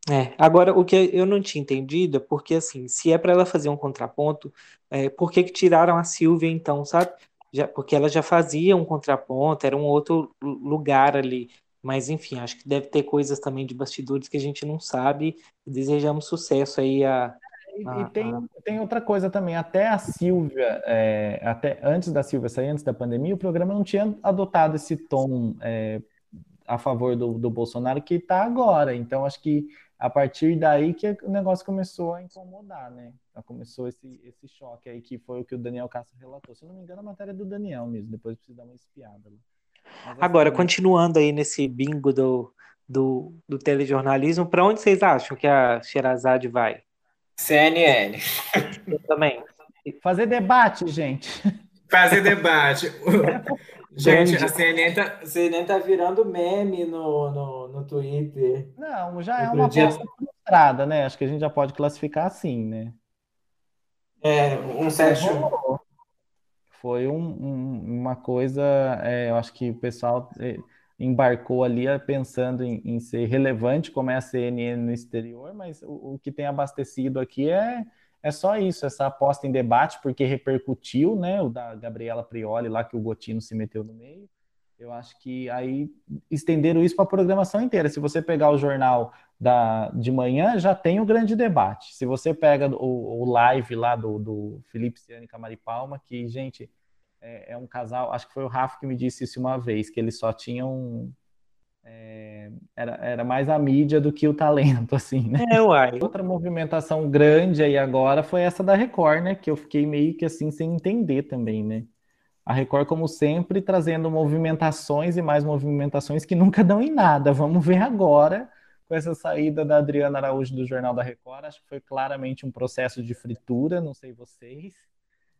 É, agora o que eu não tinha entendido é porque, assim, se é para ela fazer um contraponto, é, por que, que tiraram a Silvia então, sabe? Já, porque ela já fazia um contraponto, era um outro lugar ali. Mas, enfim, acho que deve ter coisas também de bastidores que a gente não sabe. Desejamos sucesso aí a, e, ah, tem, tem outra coisa também, até a Silvia, é, até antes da Silvia sair, antes da pandemia, o programa não tinha adotado esse tom é, a favor do, do Bolsonaro que está agora. Então, acho que a partir daí que o negócio começou a incomodar, né? Começou esse, esse choque aí, que foi o que o Daniel Castro relatou. Se não me engano, a matéria é do Daniel mesmo, depois preciso dar uma espiada. Agora, continuando aí nesse bingo do, do, do telejornalismo, para onde vocês acham que a Sherazade vai? CNN. Eu também. Fazer debate, gente. Fazer debate. Gente, a CNN, tá, a CNN tá virando meme no, no, no Twitter. Não, já é uma dia... aposta frustrada, né? Acho que a gente já pode classificar assim, né? É, um set Foi um, um, uma coisa, é, eu acho que o pessoal é, embarcou ali é, pensando em, em, ser relevante como é a CNN no exterior, mas o, o que tem abastecido aqui é é só isso, essa aposta em debate, porque repercutiu, né? O da Gabriela Prioli lá, que o Gotino se meteu no meio. Eu acho que aí estenderam isso para a programação inteira. Se você pegar o jornal da, de manhã, já tem o grande debate. Se você pega o, o live lá do, do Felipe Ciane Camari Palma, que, gente, é, é, um casal, acho que foi o Rafa que me disse isso uma vez, que eles só tinham é, era, era mais a mídia do que o talento, assim, né? É, uai. Outra movimentação grande aí agora foi essa da Record, né? Que eu fiquei meio que assim sem entender também, né? A Record, como sempre, trazendo movimentações e mais movimentações que nunca dão em nada. Vamos ver agora com essa saída da Adriana Araújo do Jornal da Record. Acho que foi claramente um processo de fritura, não sei vocês.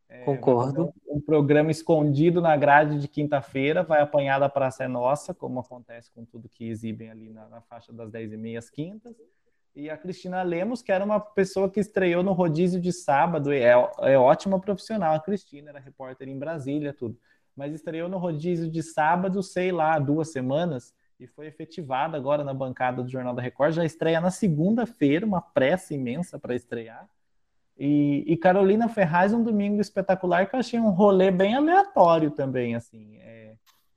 É, Concordo. Um, programa escondido na grade de quinta-feira, vai apanhar da Praça é Nossa, como acontece com tudo que exibem ali na, na faixa das 10h30 às quintas. E a Cristina Lemos, que era uma pessoa que estreou no rodízio de sábado, é, é ótima profissional. A Cristina era repórter em Brasília, tudo. Mas estreou no rodízio de sábado, sei lá, duas semanas, e foi efetivada agora na bancada do Jornal da Record. Já estreia na segunda-feira, uma pressa imensa para estrear. E, e, Carolina Ferraz, um domingo espetacular, que eu achei um rolê bem aleatório também, assim. É,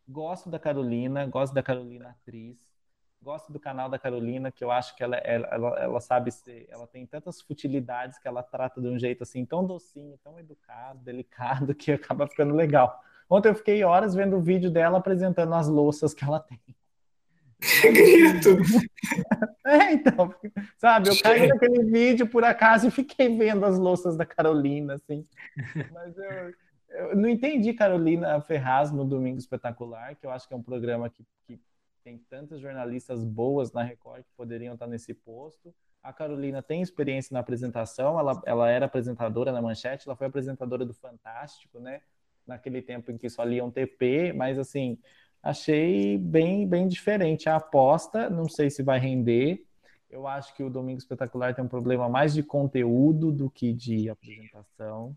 gosto da Carolina, gosto da Carolina atriz, gosto do canal da Carolina, que eu acho que ela, ela, ela, ela sabe ser, ela tem tantas futilidades que ela trata de um jeito assim, tão docinho, tão educado, delicado, que acaba ficando legal. Ontem eu fiquei horas vendo o vídeo dela apresentando as louças que ela tem. Grito! É, então, sabe, eu caí naquele vídeo por acaso e fiquei vendo as louças da Carolina, assim. Mas eu, eu não entendi Carolina Ferraz no Domingo Espetacular, que eu acho que é um programa que, que tem tantas jornalistas boas na Record que poderiam estar nesse posto. A Carolina tem experiência na apresentação, ela, ela era apresentadora na Manchete, ela foi apresentadora do Fantástico, né? Naquele tempo em que só liam TP, mas assim, achei bem, bem diferente a aposta. Não sei se vai render. Eu acho que o Domingo Espetacular tem um problema mais de conteúdo do que de apresentação.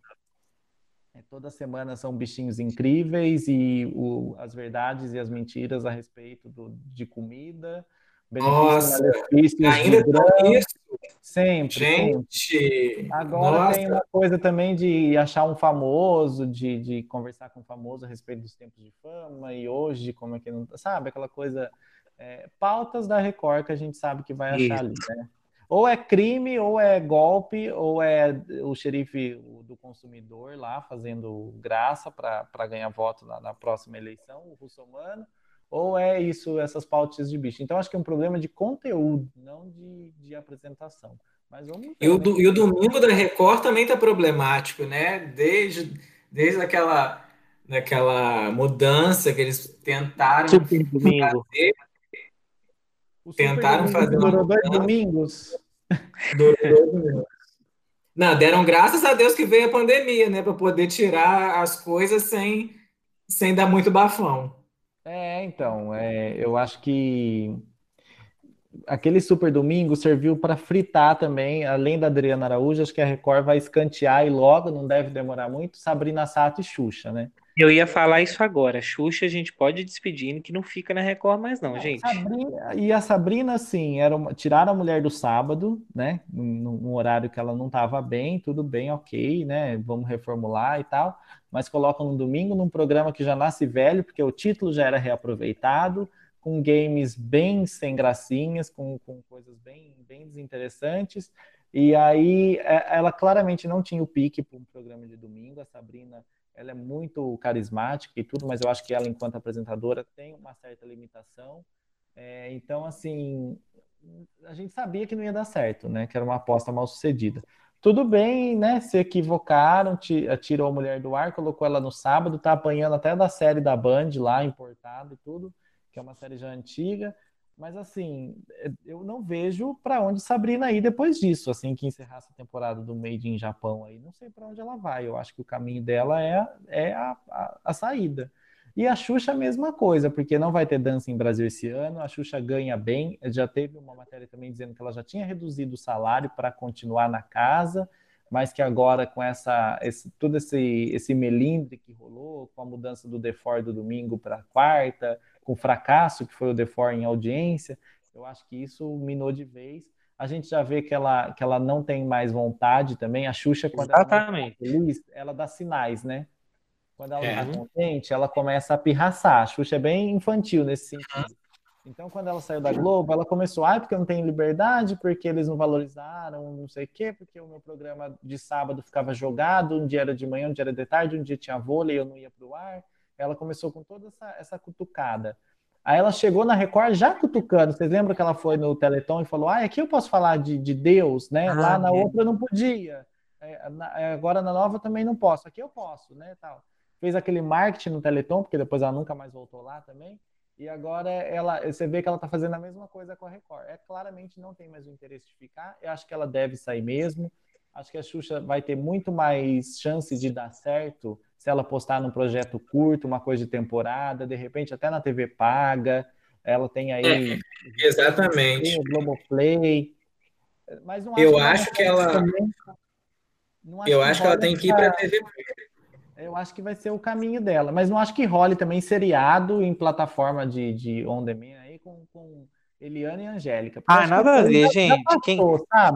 É, toda semana são bichinhos incríveis e o, as verdades e as mentiras a respeito do, de comida. Nossa, ainda tem isso? Sempre. Gente! Sempre. Agora nossa. tem uma coisa também de achar um famoso, de, de conversar com um famoso a respeito dos tempos de fama e hoje, como é que não. Sabe, aquela coisa. É, pautas da Record que a gente sabe que vai achar isso. ali, né? Ou é crime, ou é golpe, ou é o xerife do consumidor lá fazendo graça para ganhar voto na, na próxima eleição, o russomano ou é isso, essas pautas de bicho? Então, acho que é um problema de conteúdo, não de, de apresentação. Mas vamos ver, e, o, né? e o domingo da Record também está problemático, né? Desde, desde aquela, daquela mudança que eles tentaram Super domingo. fazer. tentaram fazer. Durou dois domingos. Durou dois domingos. Não, deram graças a Deus que veio a pandemia, né? Para poder tirar as coisas sem, sem dar muito bafão. É, então, é, eu acho que aquele super domingo serviu para fritar também, além da Adriana Araújo, acho que a Record vai escantear e logo, não deve demorar muito, Sabrina Sato e Xuxa, né? Eu ia falar isso agora. Xuxa a gente pode ir despedindo, que não fica na Record mais, não, gente. Sabrina, e a Sabrina, assim, era uma, tiraram a mulher do sábado, né? Num, horário que ela não estava bem, tudo bem, ok, né? Vamos reformular e tal. Mas colocam no domingo num programa que já nasce velho, porque o título já era reaproveitado, com games bem sem gracinhas, com, com coisas bem, bem desinteressantes. E aí é, ela claramente não tinha o pique para um programa de domingo. A Sabrina ela é muito carismática e tudo, mas eu acho que ela, enquanto apresentadora, tem uma certa limitação. É, então, assim, a gente sabia que não ia dar certo, né? Que era uma aposta mal sucedida. Tudo bem, né? Se equivocaram, tirou a mulher do ar, colocou ela no sábado, tá apanhando até da série da Band lá, importada e tudo, que é uma série já antiga. Mas assim, eu não vejo para onde Sabrina ir depois disso, assim, que encerrar essa temporada do Made in Japão aí. Não sei para onde ela vai. Eu acho que o caminho dela é, é a, a, a saída. E a Xuxa, a mesma coisa, porque não vai ter dança em Brasil esse ano. A Xuxa ganha bem. Já teve uma matéria também dizendo que ela já tinha reduzido o salário para continuar na casa, mas que agora, com essa, esse, todo esse, esse melindre que rolou, com a mudança do Defor do domingo para quarta, com o fracasso que foi o Defor em audiência, eu acho que isso minou de vez. A gente já vê que ela, que ela não tem mais vontade também. A Xuxa, quando Exatamente. ela tá feliz, ela dá sinais, né? Quando ela está é. contente, ela começa a pirraçar. A Xuxa é bem infantil nesse sentido. Então, quando ela saiu da Globo, ela começou, ah, porque eu não tenho liberdade, porque eles não valorizaram, não sei o quê, porque o meu programa de sábado ficava jogado, um dia era de manhã, um dia era de tarde, um dia tinha vôlei, eu não ia para o ar. Ela começou com toda essa, essa cutucada. Aí ela chegou na Record já cutucando. Vocês lembram que ela foi no Teleton e falou: Ah, aqui eu posso falar de, de Deus, né? Ah, Lá na é. outra eu não podia. É, na, agora na nova eu também não posso. Aqui eu posso, né? Tal fez aquele marketing no Teleton, porque depois ela nunca mais voltou lá também. E agora ela, você vê que ela está fazendo a mesma coisa com a Record. É claramente não tem mais o interesse de ficar. Eu acho que ela deve sair mesmo. Acho que a Xuxa vai ter muito mais chance de dar certo se ela postar num projeto curto, uma coisa de temporada, de repente até na TV paga. Ela tem aí. É, exatamente. O Globoplay. Mas não acho eu acho que ela. Acho eu que acho que ela tem que ir para a TV eu acho que vai ser o caminho dela, mas não acho que role também seriado em plataforma de, de on demand aí com, com Eliana e Angélica. Ah, nada a ver, gente. Passou, quem,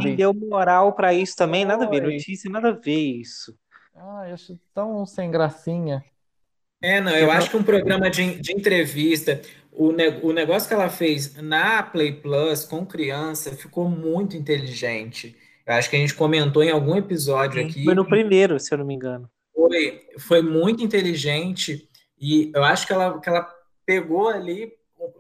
quem, deu moral para isso também, Oi. nada a ver. Notícia, nada a ver isso. Ah, eu acho tão sem gracinha. É, não, eu acho que um programa de, de entrevista, o, ne, o negócio que ela fez na Play Plus com criança ficou muito inteligente. Eu acho que a gente comentou em algum episódio Sim, aqui. Foi no primeiro, se eu não me engano foi, foi muito inteligente e eu acho que ela, que ela pegou ali.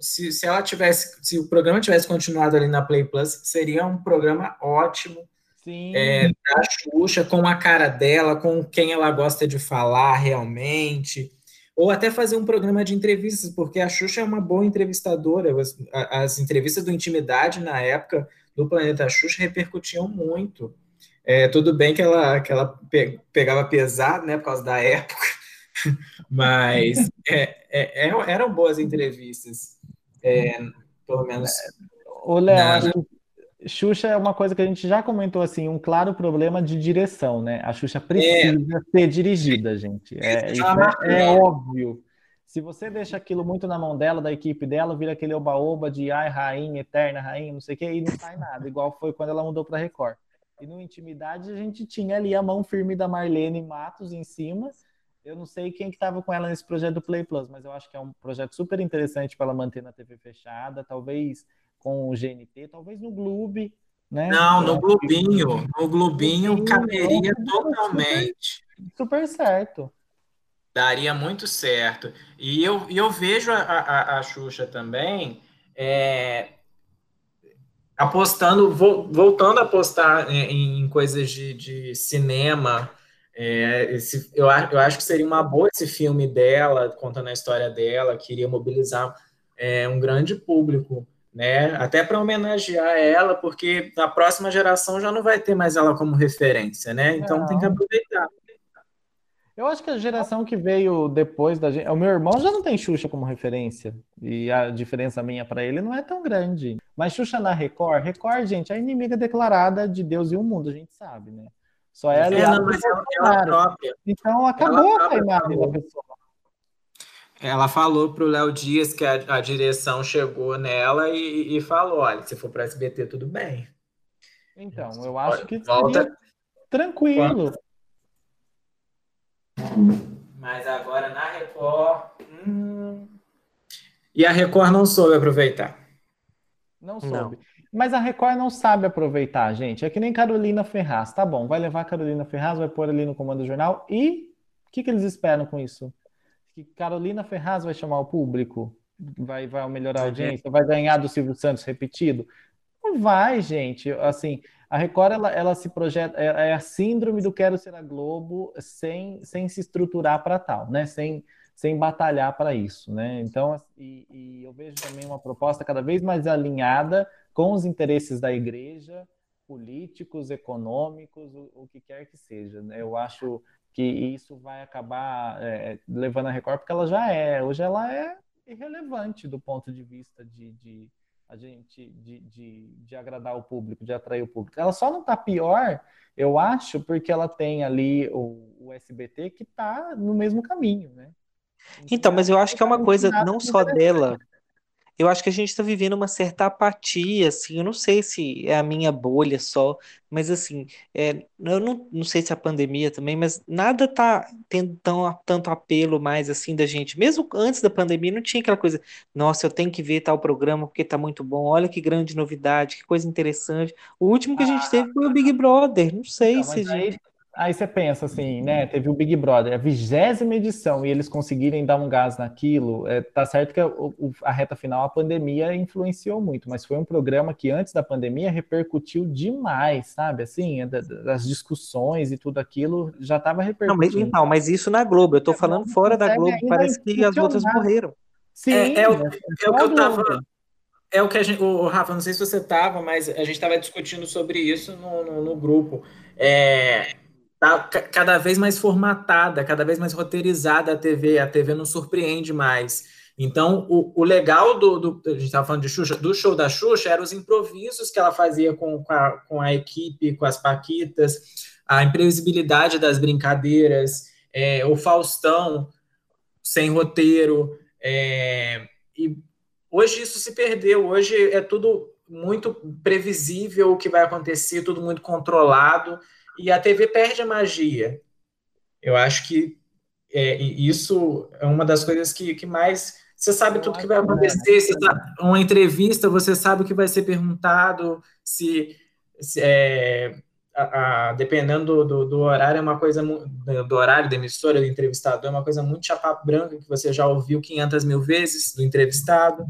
Se, se ela tivesse, se o programa tivesse continuado ali na Play Plus, seria um programa ótimo. Sim. É, da Xuxa, com a cara dela, com quem ela gosta de falar realmente. Ou até fazer um programa de entrevistas, porque a Xuxa é uma boa entrevistadora. As, as entrevistas do Intimidade na época do Planeta Xuxa repercutiam muito. É, tudo bem que ela, que ela pe, pegava pesado, né, por causa da época, mas é, é, é eram boas entrevistas, é, pelo menos. O Léo, acho que Xuxa é uma coisa que a gente já comentou assim, um claro problema de direção, né? A Xuxa precisa ser dirigida, gente. É, é, é óbvio. Se você deixa aquilo muito na mão dela, da equipe dela, vira aquele oba-oba de ai, rainha, eterna, rainha, não sei o que, e não sai nada, igual foi quando ela mudou para Record. E no Intimidade a gente tinha ali a mão firme da Marlene Matos em cima. Eu não sei quem que estava com ela nesse projeto do Play Plus, mas eu acho que é um projeto super interessante para ela manter na TV fechada, talvez com o GNT, talvez no Globo, né? Não, no Globinho. No Globinho caberia totalmente. Super certo. Daria muito certo. E eu, eu vejo a, a, a Xuxa também é, apostando, voltando a apostar em, em coisas de, de cinema. É, esse, eu, eu acho que seria uma boa esse filme dela, contando a história dela, queria mobilizar é, um grande público, né? Até para homenagear ela, porque na próxima geração já não vai ter mais ela como referência, né? Então não. tem que aproveitar. Eu acho que a geração que veio depois da gente. O meu irmão já não tem Xuxa como referência. E a diferença minha para ele não é tão grande. Mas Xuxa na Record, Record, gente, é a inimiga declarada de Deus e o mundo, a gente sabe, né? Só é. É, então acabou a imagem da pessoa. Ela falou para o Léo Dias que a, a, direção chegou nela e, e falou: olha, se for para SBT, tudo bem. Então, eu acho que Volta... tranquilo. Quando... Mas agora na Record. Hum... E a Record não soube aproveitar. Não soube. Não. Mas a Record não sabe aproveitar, gente. É que nem Carolina Ferraz. Tá bom, vai levar a Carolina Ferraz, vai pôr ali no comando do jornal. E o que, que eles esperam com isso? Que Carolina Ferraz vai chamar o público? Vai, vai melhorar a audiência? Vai ganhar do Silvio Santos repetido? Não vai, gente. Assim, a Record ela, ela se projeta, é, é, a síndrome do quero ser a Globo sem, sem se estruturar para tal, né? Sem, sem batalhar para isso, né? Então, e, e, eu vejo também uma proposta cada vez mais alinhada com os interesses da igreja, políticos, econômicos, o, o que quer que seja. Né? Eu acho que isso vai acabar é, levando a Record, porque ela já é, hoje ela é irrelevante do ponto de vista de, de a gente de, de, de, agradar o público, de atrair o público. Ela só não está pior, eu acho, porque ela tem ali o, o SBT que está no mesmo caminho, né? Então, mas eu acho que é uma coisa não só dela, eu acho que a gente está vivendo uma certa apatia, assim, eu não sei se é a minha bolha só, mas assim, é, eu não, não sei se é a pandemia também, mas nada tá tendo tão, tanto apelo mais assim da gente. Mesmo antes da pandemia, não tinha aquela coisa, nossa, eu tenho que ver tal programa porque tá muito bom, olha que grande novidade, que coisa interessante. O último que a gente teve foi o Big Brother, não sei então, se a gente. Aí você pensa assim, né? Teve o Big Brother, a vigésima edição, e eles conseguirem dar um gás naquilo. É, tá certo que a, a, reta final, a pandemia influenciou muito, mas foi um programa que antes da pandemia repercutiu demais, sabe? Assim, é das discussões e tudo aquilo já estava repercutindo. Não, mas, então, mas isso na Globo, eu tô é, falando fora da Globo, parece que as outras morreram. Sim, é, é, o, é, é o que eu tava. É o que a gente. O, Rafa, não sei se você tava, mas a gente estava discutindo sobre isso no, no, no grupo. É, tá cada vez mais formatada, cada vez mais roteirizada a TV, a TV não surpreende mais. Então, o, o legal do, do, A gente estava falando de Xuxa, do show da Xuxa eram os improvisos que ela fazia com, com, a, com a equipe, com as Paquitas, a imprevisibilidade das brincadeiras, é, o Faustão sem roteiro. É, e hoje isso se perdeu, hoje é tudo muito previsível o que vai acontecer, tudo muito controlado e a TV perde a magia. Eu acho que é, isso é uma das coisas que, que mais. Você sabe tudo que vai acontecer, sabe, uma entrevista, você sabe o que vai ser perguntado, se, se é, a, a, dependendo do, do, horário, é uma coisa do horário da emissora, do entrevistador, é uma coisa muito chapa branca que você já ouviu 500 mil vezes do entrevistado.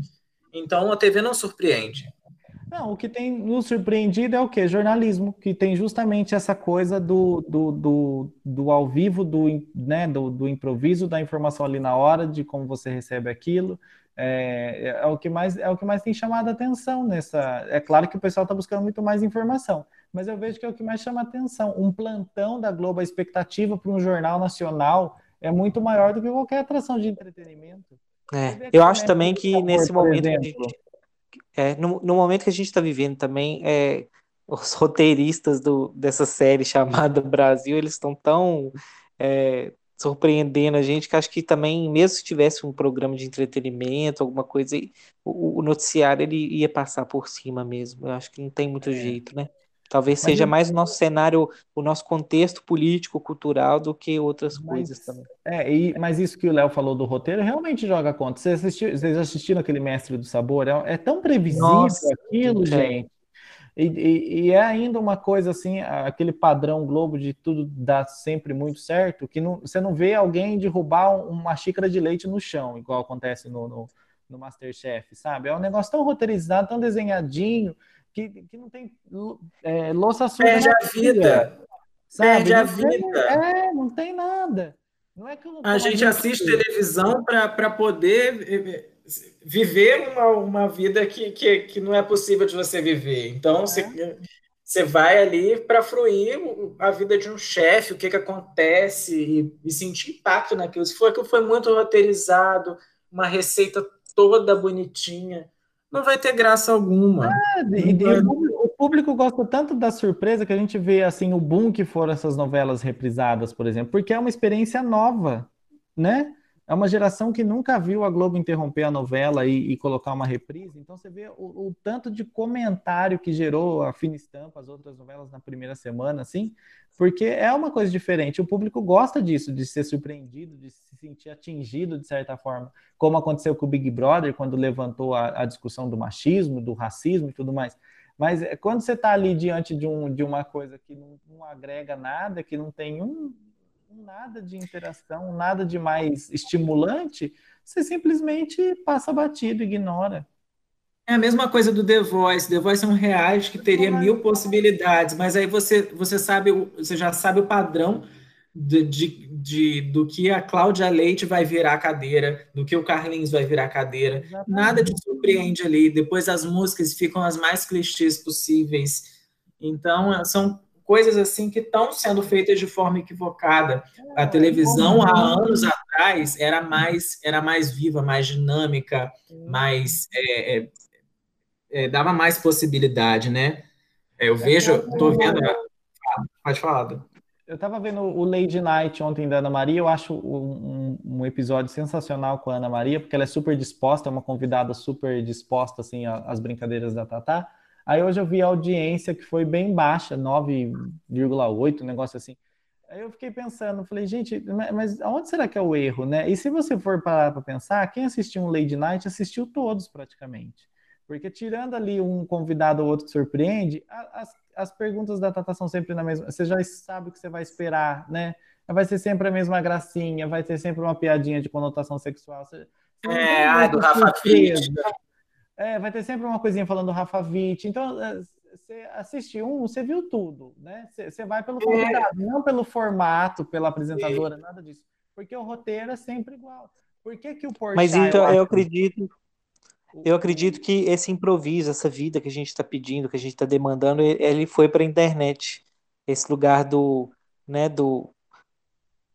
Então a TV não surpreende. Não, o que tem nos surpreendido é o quê? Jornalismo, que tem justamente essa coisa do, do, do, do ao vivo, do, né, do, do, improviso, da informação ali na hora, de como você recebe aquilo. É, é, o que mais, é o que mais tem chamado a atenção nessa. É claro que o pessoal está buscando muito mais informação, mas eu vejo que é o que mais chama a atenção. Um plantão da Globo, a expectativa para um jornal nacional é muito maior do que qualquer atração de entretenimento. É, eu acho também que nesse momento exemplo, é, no, no momento que a gente está vivendo também, é, os roteiristas do, dessa série chamada Brasil, eles estão tão é, surpreendendo a gente que acho que também, mesmo se tivesse um programa de entretenimento, alguma coisa, o, o noticiário ele ia passar por cima mesmo. Eu acho que não tem muito é. jeito, né? Talvez mas seja mais o nosso cenário, o nosso contexto político, cultural, do que outras mas, coisas também. É, e, mas isso que o Léo falou do roteiro realmente joga conta. Vocês, assistiu, vocês assistiram aquele Mestre do Sabor? É, é tão previsível Nossa, aquilo, é. gente. E, e, e, é ainda uma coisa assim, aquele padrão Globo de tudo dá sempre muito certo, que não, você não vê alguém derrubar uma xícara de leite no chão, igual acontece no, no, no Masterchef, sabe? É um negócio tão roteirizado, tão desenhadinho que, que não tem é, louça suja. Perde a vida. Sabe? Perde a vida. É, não tem nada. Não é que a gente assiste televisão para poder viver uma, uma vida que, que, que não é possível de você viver. Então, é. você, você vai ali para fruir a vida de um chefe, o que, que acontece, e, e sentir impacto naquilo. Se for que foi muito roteirizado, uma receita toda bonitinha não vai ter graça alguma. E, vai... o público gosta tanto da surpresa que a gente vê assim o boom que foram essas novelas reprisadas, por exemplo, porque é uma experiência nova, né? É uma geração que nunca viu a Globo interromper a novela e, e colocar uma reprise. Então você vê o, o, tanto de comentário que gerou a Fina Estampa, as outras novelas na primeira semana, assim, porque é uma coisa diferente. O público gosta disso, de ser surpreendido, de se sentir atingido de certa forma, como aconteceu com o Big Brother quando levantou a, a discussão do machismo, do racismo e tudo mais. Mas é, quando você está ali diante de, um, de uma coisa que não, não agrega nada, que não tem um, nada de interação, nada de mais estimulante, você simplesmente passa batido, ignora. É a mesma coisa do The Voice. The Voice é um reality que teria mil possibilidades, mas aí você, você sabe, você já sabe o padrão de, de, de, do que a Cláudia Leite vai virar a cadeira, do que o Carlinhos vai virar a cadeira. Exatamente. Nada te surpreende ali. Depois as músicas ficam as mais clichês possíveis. Então, são coisas assim que estão sendo feitas de forma equivocada. A televisão há anos atrás era mais era mais viva, mais dinâmica, mais é, é, é, dava mais possibilidade, né? É, eu vejo, estou vendo. Pode falar. Eu estava vendo o Lady Night ontem da Ana Maria. Eu acho um, um, episódio sensacional com a Ana Maria, porque ela é super disposta, é uma convidada super disposta assim às brincadeiras da Tatá. Aí hoje eu vi a audiência que foi bem baixa, 9,8, um negócio assim. Aí eu fiquei pensando, falei, gente, mas aonde será que é o erro, né? E se você for parar para pensar, quem assistiu um Lady Night assistiu todos praticamente. Porque tirando ali um convidado ou outro que surpreende, as, as perguntas da Tata são sempre na mesma. Você já sabe o que você vai esperar, né? Vai ser sempre a mesma gracinha, vai ter sempre uma piadinha de conotação sexual. Você, é, ai, do Rafa Fitt. É, vai ter sempre uma coisinha falando do Rafa Witt. Então, é, você assiste um, você viu tudo, né? Você vai pelo é. convidado, é. não pelo formato, pela apresentadora, é. nada disso. Porque o roteiro é sempre igual. Por que, que o Porchat... Mas então, eu acredito... Eu acredito que esse improviso, essa vida que a gente está pedindo, que a gente está demandando, ele foi para a internet. Esse lugar do, né, do,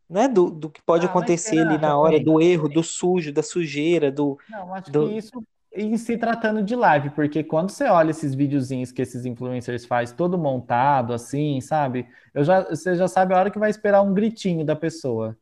né, do, do que pode ah, acontecer ali na hora, do erro, do sujo, da sujeira, do. Não, acho do... que isso em se tratando de live, porque quando você olha esses videozinhos que esses influencers faz todo montado assim, sabe? Eu já, você já sabe a hora que vai esperar um gritinho da pessoa.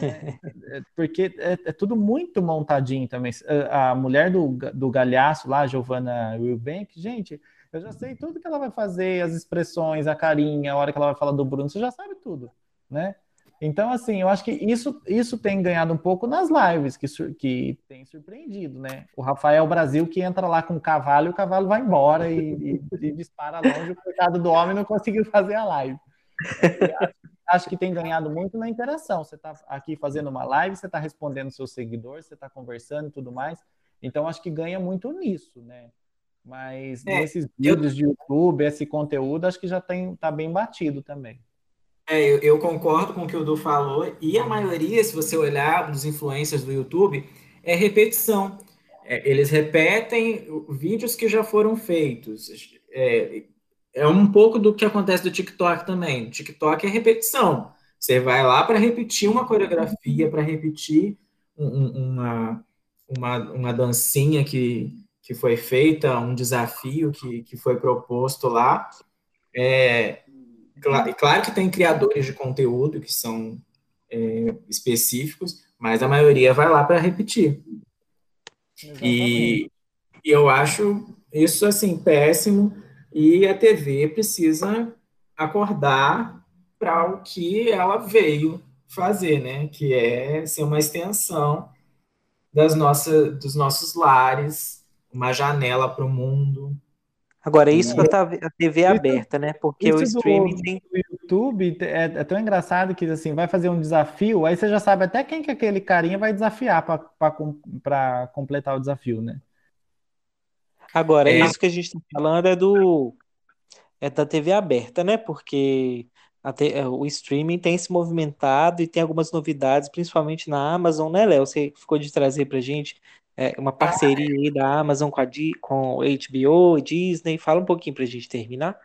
Né? É, porque é, é, tudo muito montadinho também. A mulher do, do galhaço lá, Giovanna Wilbank, gente, eu já sei tudo que ela vai fazer, as expressões, a carinha, a hora que ela vai falar do Bruno, você já sabe tudo, né? Então, assim, eu acho que isso, isso tem ganhado um pouco nas lives, que, que tem surpreendido, né? O Rafael Brasil que entra lá com o cavalo e o cavalo vai embora e, e, e dispara longe, o coitado do homem não conseguiu fazer a live. acho, acho que tem ganhado muito na interação. Você está aqui fazendo uma live, você está respondendo seus seguidores, você está conversando e tudo mais. Então, acho que ganha muito nisso, né? Mas é, nesses vídeos eu... de YouTube, esse conteúdo, acho que já está bem batido também. É, eu, eu, concordo com o que o Du falou, e a maioria, se você olhar dos influencers do YouTube, é repetição. É, eles repetem vídeos que já foram feitos. É, é um pouco do que acontece do TikTok também. TikTok é repetição. Você vai lá para repetir uma coreografia, para repetir um, uma, uma, uma dancinha que, que foi feita, um desafio que, que foi proposto lá. É, Claro, claro que tem criadores de conteúdo que são é, específicos, mas a maioria vai lá para repetir. E, e, eu acho isso assim péssimo e a TV precisa acordar para o que ela veio fazer, né? Que é ser uma extensão das nossas, dos nossos lares, uma janela para o mundo, Agora, isso da a TV aberta, né? Porque o streaming do, tem. O YouTube é, é, tão engraçado que assim, vai fazer um desafio, aí você já sabe até quem que aquele carinha vai desafiar para completar o desafio, né? Agora, é. isso que a gente está falando é do é da TV aberta, né? Porque te, é, o streaming tem se movimentado e tem algumas novidades, principalmente na Amazon, né, Léo? Você ficou de trazer para gente é, uma parceria aí da Amazon com a com HBO, Disney. Fala um pouquinho para a gente terminar.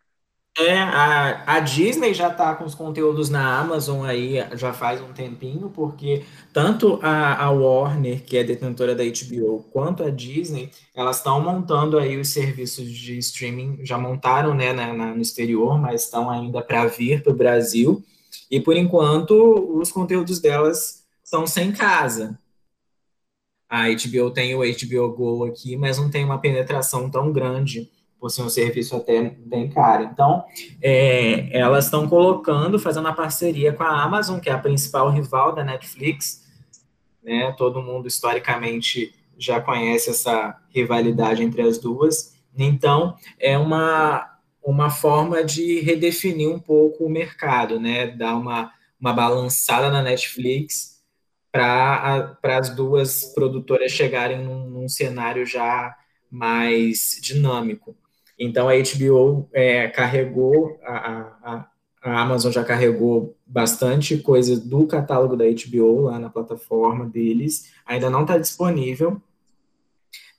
É, a, a Disney já está com os conteúdos na Amazon aí já faz um tempinho, porque tanto a, a Warner, que é detentora da HBO, quanto a Disney, elas estão montando aí os serviços de streaming, já montaram né, na, na no exterior, mas estão ainda para vir para o Brasil. E por enquanto, os conteúdos delas estão sem casa. A HBO tem o HBO Go aqui, mas não tem uma penetração tão grande, por ser um serviço até bem caro. Então, é, elas estão colocando, fazendo a parceria com a Amazon, que é a principal rival da Netflix. Né? Todo mundo, historicamente, já conhece essa rivalidade entre as duas. Então, é uma, uma forma de redefinir um pouco o mercado, né? Dar uma, uma balançada na para as duas produtoras chegarem num, num, cenário já mais dinâmico. Então a HBO é, carregou, a, a, a, Amazon já carregou bastante coisa do catálogo da HBO lá na plataforma deles, ainda não está disponível.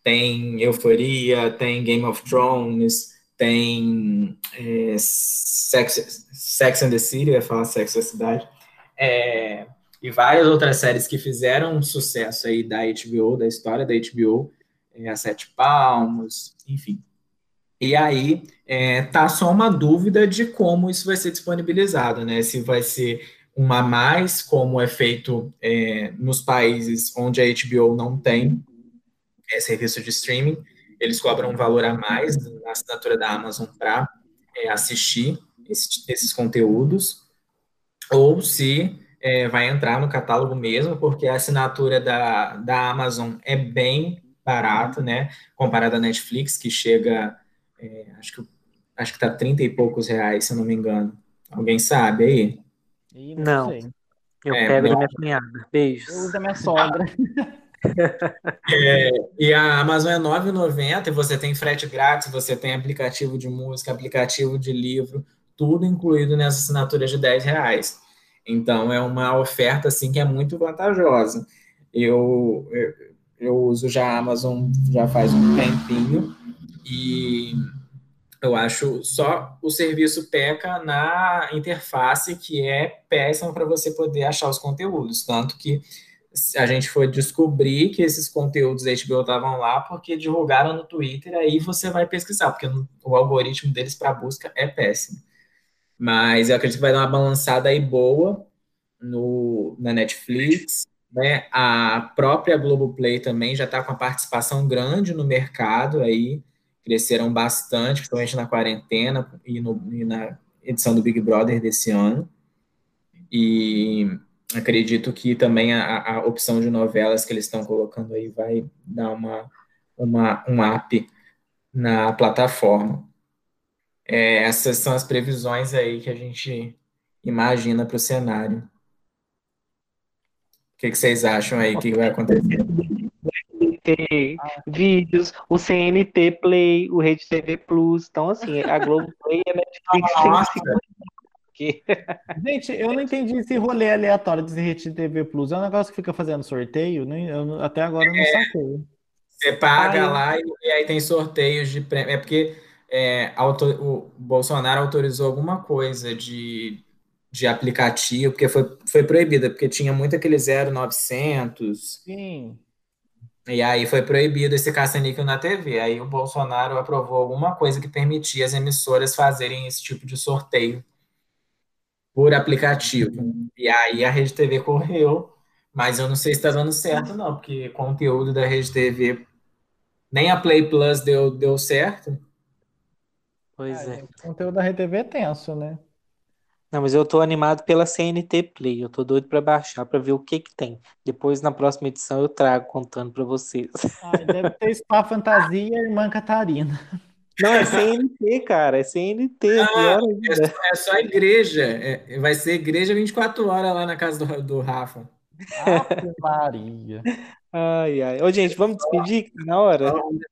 Tem Euforia, tem Game of Thrones, tem é, Sex, Sex and the City, eu ia falar Sex da Cidade, é, e várias outras séries que fizeram sucesso aí da HBO, da história da HBO, é, A Sete Palmos, enfim. E aí é, tá só uma dúvida de como isso vai ser disponibilizado, né? Se vai ser uma mais, como é feito é, nos países onde a HBO não tem é, serviço de streaming, eles cobram um valor a mais na assinatura da Amazon para é, assistir esse, esses conteúdos, ou se é, vai entrar no catálogo mesmo, porque a assinatura da, da Amazon é bem barata, né? Comparada à Netflix, que chega é, acho que acho que tá 30 e poucos reais, se eu não me engano. Alguém sabe aí? Não. não. Eu é, pego da minha cunhada. Beijos. Eu uso da minha sogra. é, e a Amazon é R$ 9,90 e você tem frete grátis, você tem aplicativo de música, aplicativo de livro, tudo incluído nessa assinatura de 10 reais. Então é uma oferta assim que é muito vantajosa. Eu, eu, eu uso já a Amazon já faz um tempinho e eu acho só o serviço peca na interface, que é péssima para você poder achar os conteúdos. Tanto que a gente foi descobrir que esses conteúdos da HBO estavam lá porque divulgaram no Twitter, aí você vai pesquisar, porque o algoritmo deles para busca é péssimo. Mas eu acredito que vai dar uma balançada aí boa no, na Netflix, né? A própria Globoplay também já está com a participação grande no mercado aí cresceram bastante, principalmente na quarentena e, no, e na edição do Big Brother desse ano. E acredito que também a, a opção de novelas que eles estão colocando aí vai dar uma, uma, um up na plataforma. É, essas são as previsões aí que a gente imagina para o cenário. O que, que, vocês acham aí? Que vai acontecer? ter vídeos, o CNT Play, o Rede TV Plus. Então, assim, a Globo Play a Netflix tem Gente, eu não entendi esse rolê aleatório desse Rede TV Plus. É um negócio que fica fazendo sorteio? Nem, eu, até agora eu não é, saquei. Você paga lá e, e, aí tem sorteios de prêmio. É porque é, autor, o Bolsonaro autorizou alguma coisa de, de aplicativo, porque foi, foi proibida, porque tinha muito aquele 0900. Sim. E aí foi proibido esse caça-níquel na TV. Aí o Bolsonaro aprovou alguma coisa que permitia as emissoras fazerem esse tipo de sorteio por aplicativo. E aí a Rede TV correu, mas eu não sei se está dando certo, não, porque conteúdo da Rede TV, nem a Play Plus deu, deu certo. Pois é. é. O conteúdo da Rede TV é tenso, né? Não, mas eu tô animado pela CNT Play. Eu tô doido para baixar para ver o que que tem. Depois na próxima edição eu trago contando para vocês. Ai, deve ter Spa Fantasia e Irmã Catarina. Não, é CNT, cara, é CNT. Ah, é, só, é só igreja. É, vai ser igreja 24 horas lá na casa do, do Rafa. Ave Maria. Ai, ai. Ô, gente, vamos despedir na hora? Vamos.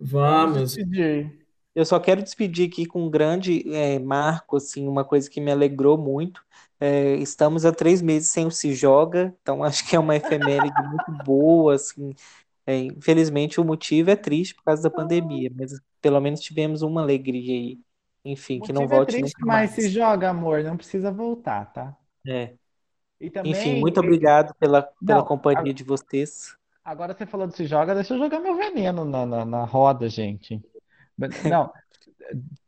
Vamos. Despedir. Eu só quero despedir aqui com um grande é, marco, assim, uma coisa que me alegrou muito. É, estamos há três meses sem o Se Joga, então acho que é uma efeméride muito boa, assim. É, infelizmente o motivo é triste por causa da pandemia, mas pelo menos tivemos uma alegria aí. Enfim, que não é volte é triste, mais. Mas se joga, amor, não precisa voltar, tá? É. Também, Enfim, muito obrigado pela, pela não, companhia de vocês. Agora você falou de se joga, deixa eu jogar meu veneno na, na, na roda, gente. Não,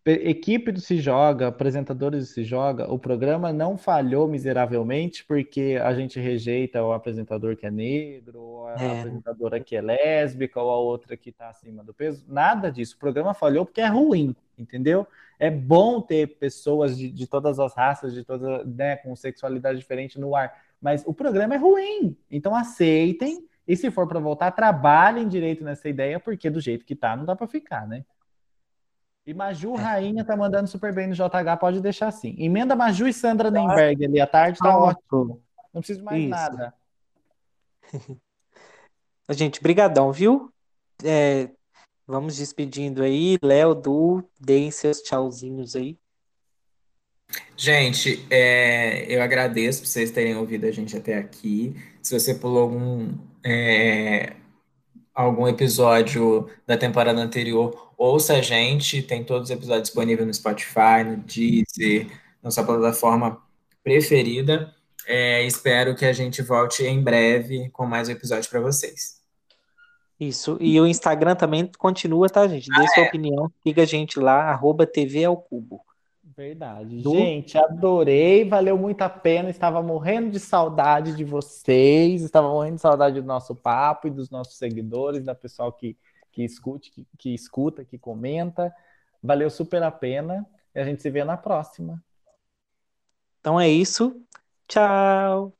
equipe do Se Joga, apresentadores do Se Joga, o programa não falhou miseravelmente porque a gente rejeita o apresentador que é negro, ou a é. apresentadora que é lésbica, ou a outra que está acima do peso. Nada disso. O programa falhou porque é ruim, entendeu? É bom ter pessoas de, de todas as raças, de todas, né, com sexualidade diferente no ar, mas o programa é ruim. Então aceitem. E se for para voltar, trabalhem direito nessa ideia, porque do jeito que tá, não dá para ficar, né? E Maju. Rainha tá mandando super bem no JH, pode deixar assim. Emenda Maju e Sandra Nemberg ali à tarde, tá ótimo. Não preciso mais Isso. nada. Gente, brigadão, viu? É, Vamos despedindo aí. Léo, Du, deem seus tchauzinhos aí. Gente, é, eu agradeço por vocês terem ouvido a gente até aqui. Se você pulou algum, é, algum episódio da temporada anterior, ouça a gente. Tem todos os episódios disponíveis no Spotify, no Deezer, na sua plataforma preferida. É, espero que a gente volte em breve com mais um episódio para vocês. Isso. E o Instagram também continua, tá, gente? Dê ah, sua é. opinião, siga a gente lá, arroba TV ao Cubo. Verdade. Do... Gente, adorei, valeu muito a pena. Estava morrendo de saudade de vocês, estava morrendo de saudade do nosso papo e dos nossos seguidores, da pessoal que, que escute, que, que escuta, que comenta. Valeu super a pena. E a gente se vê na próxima. Então é isso. Tchau.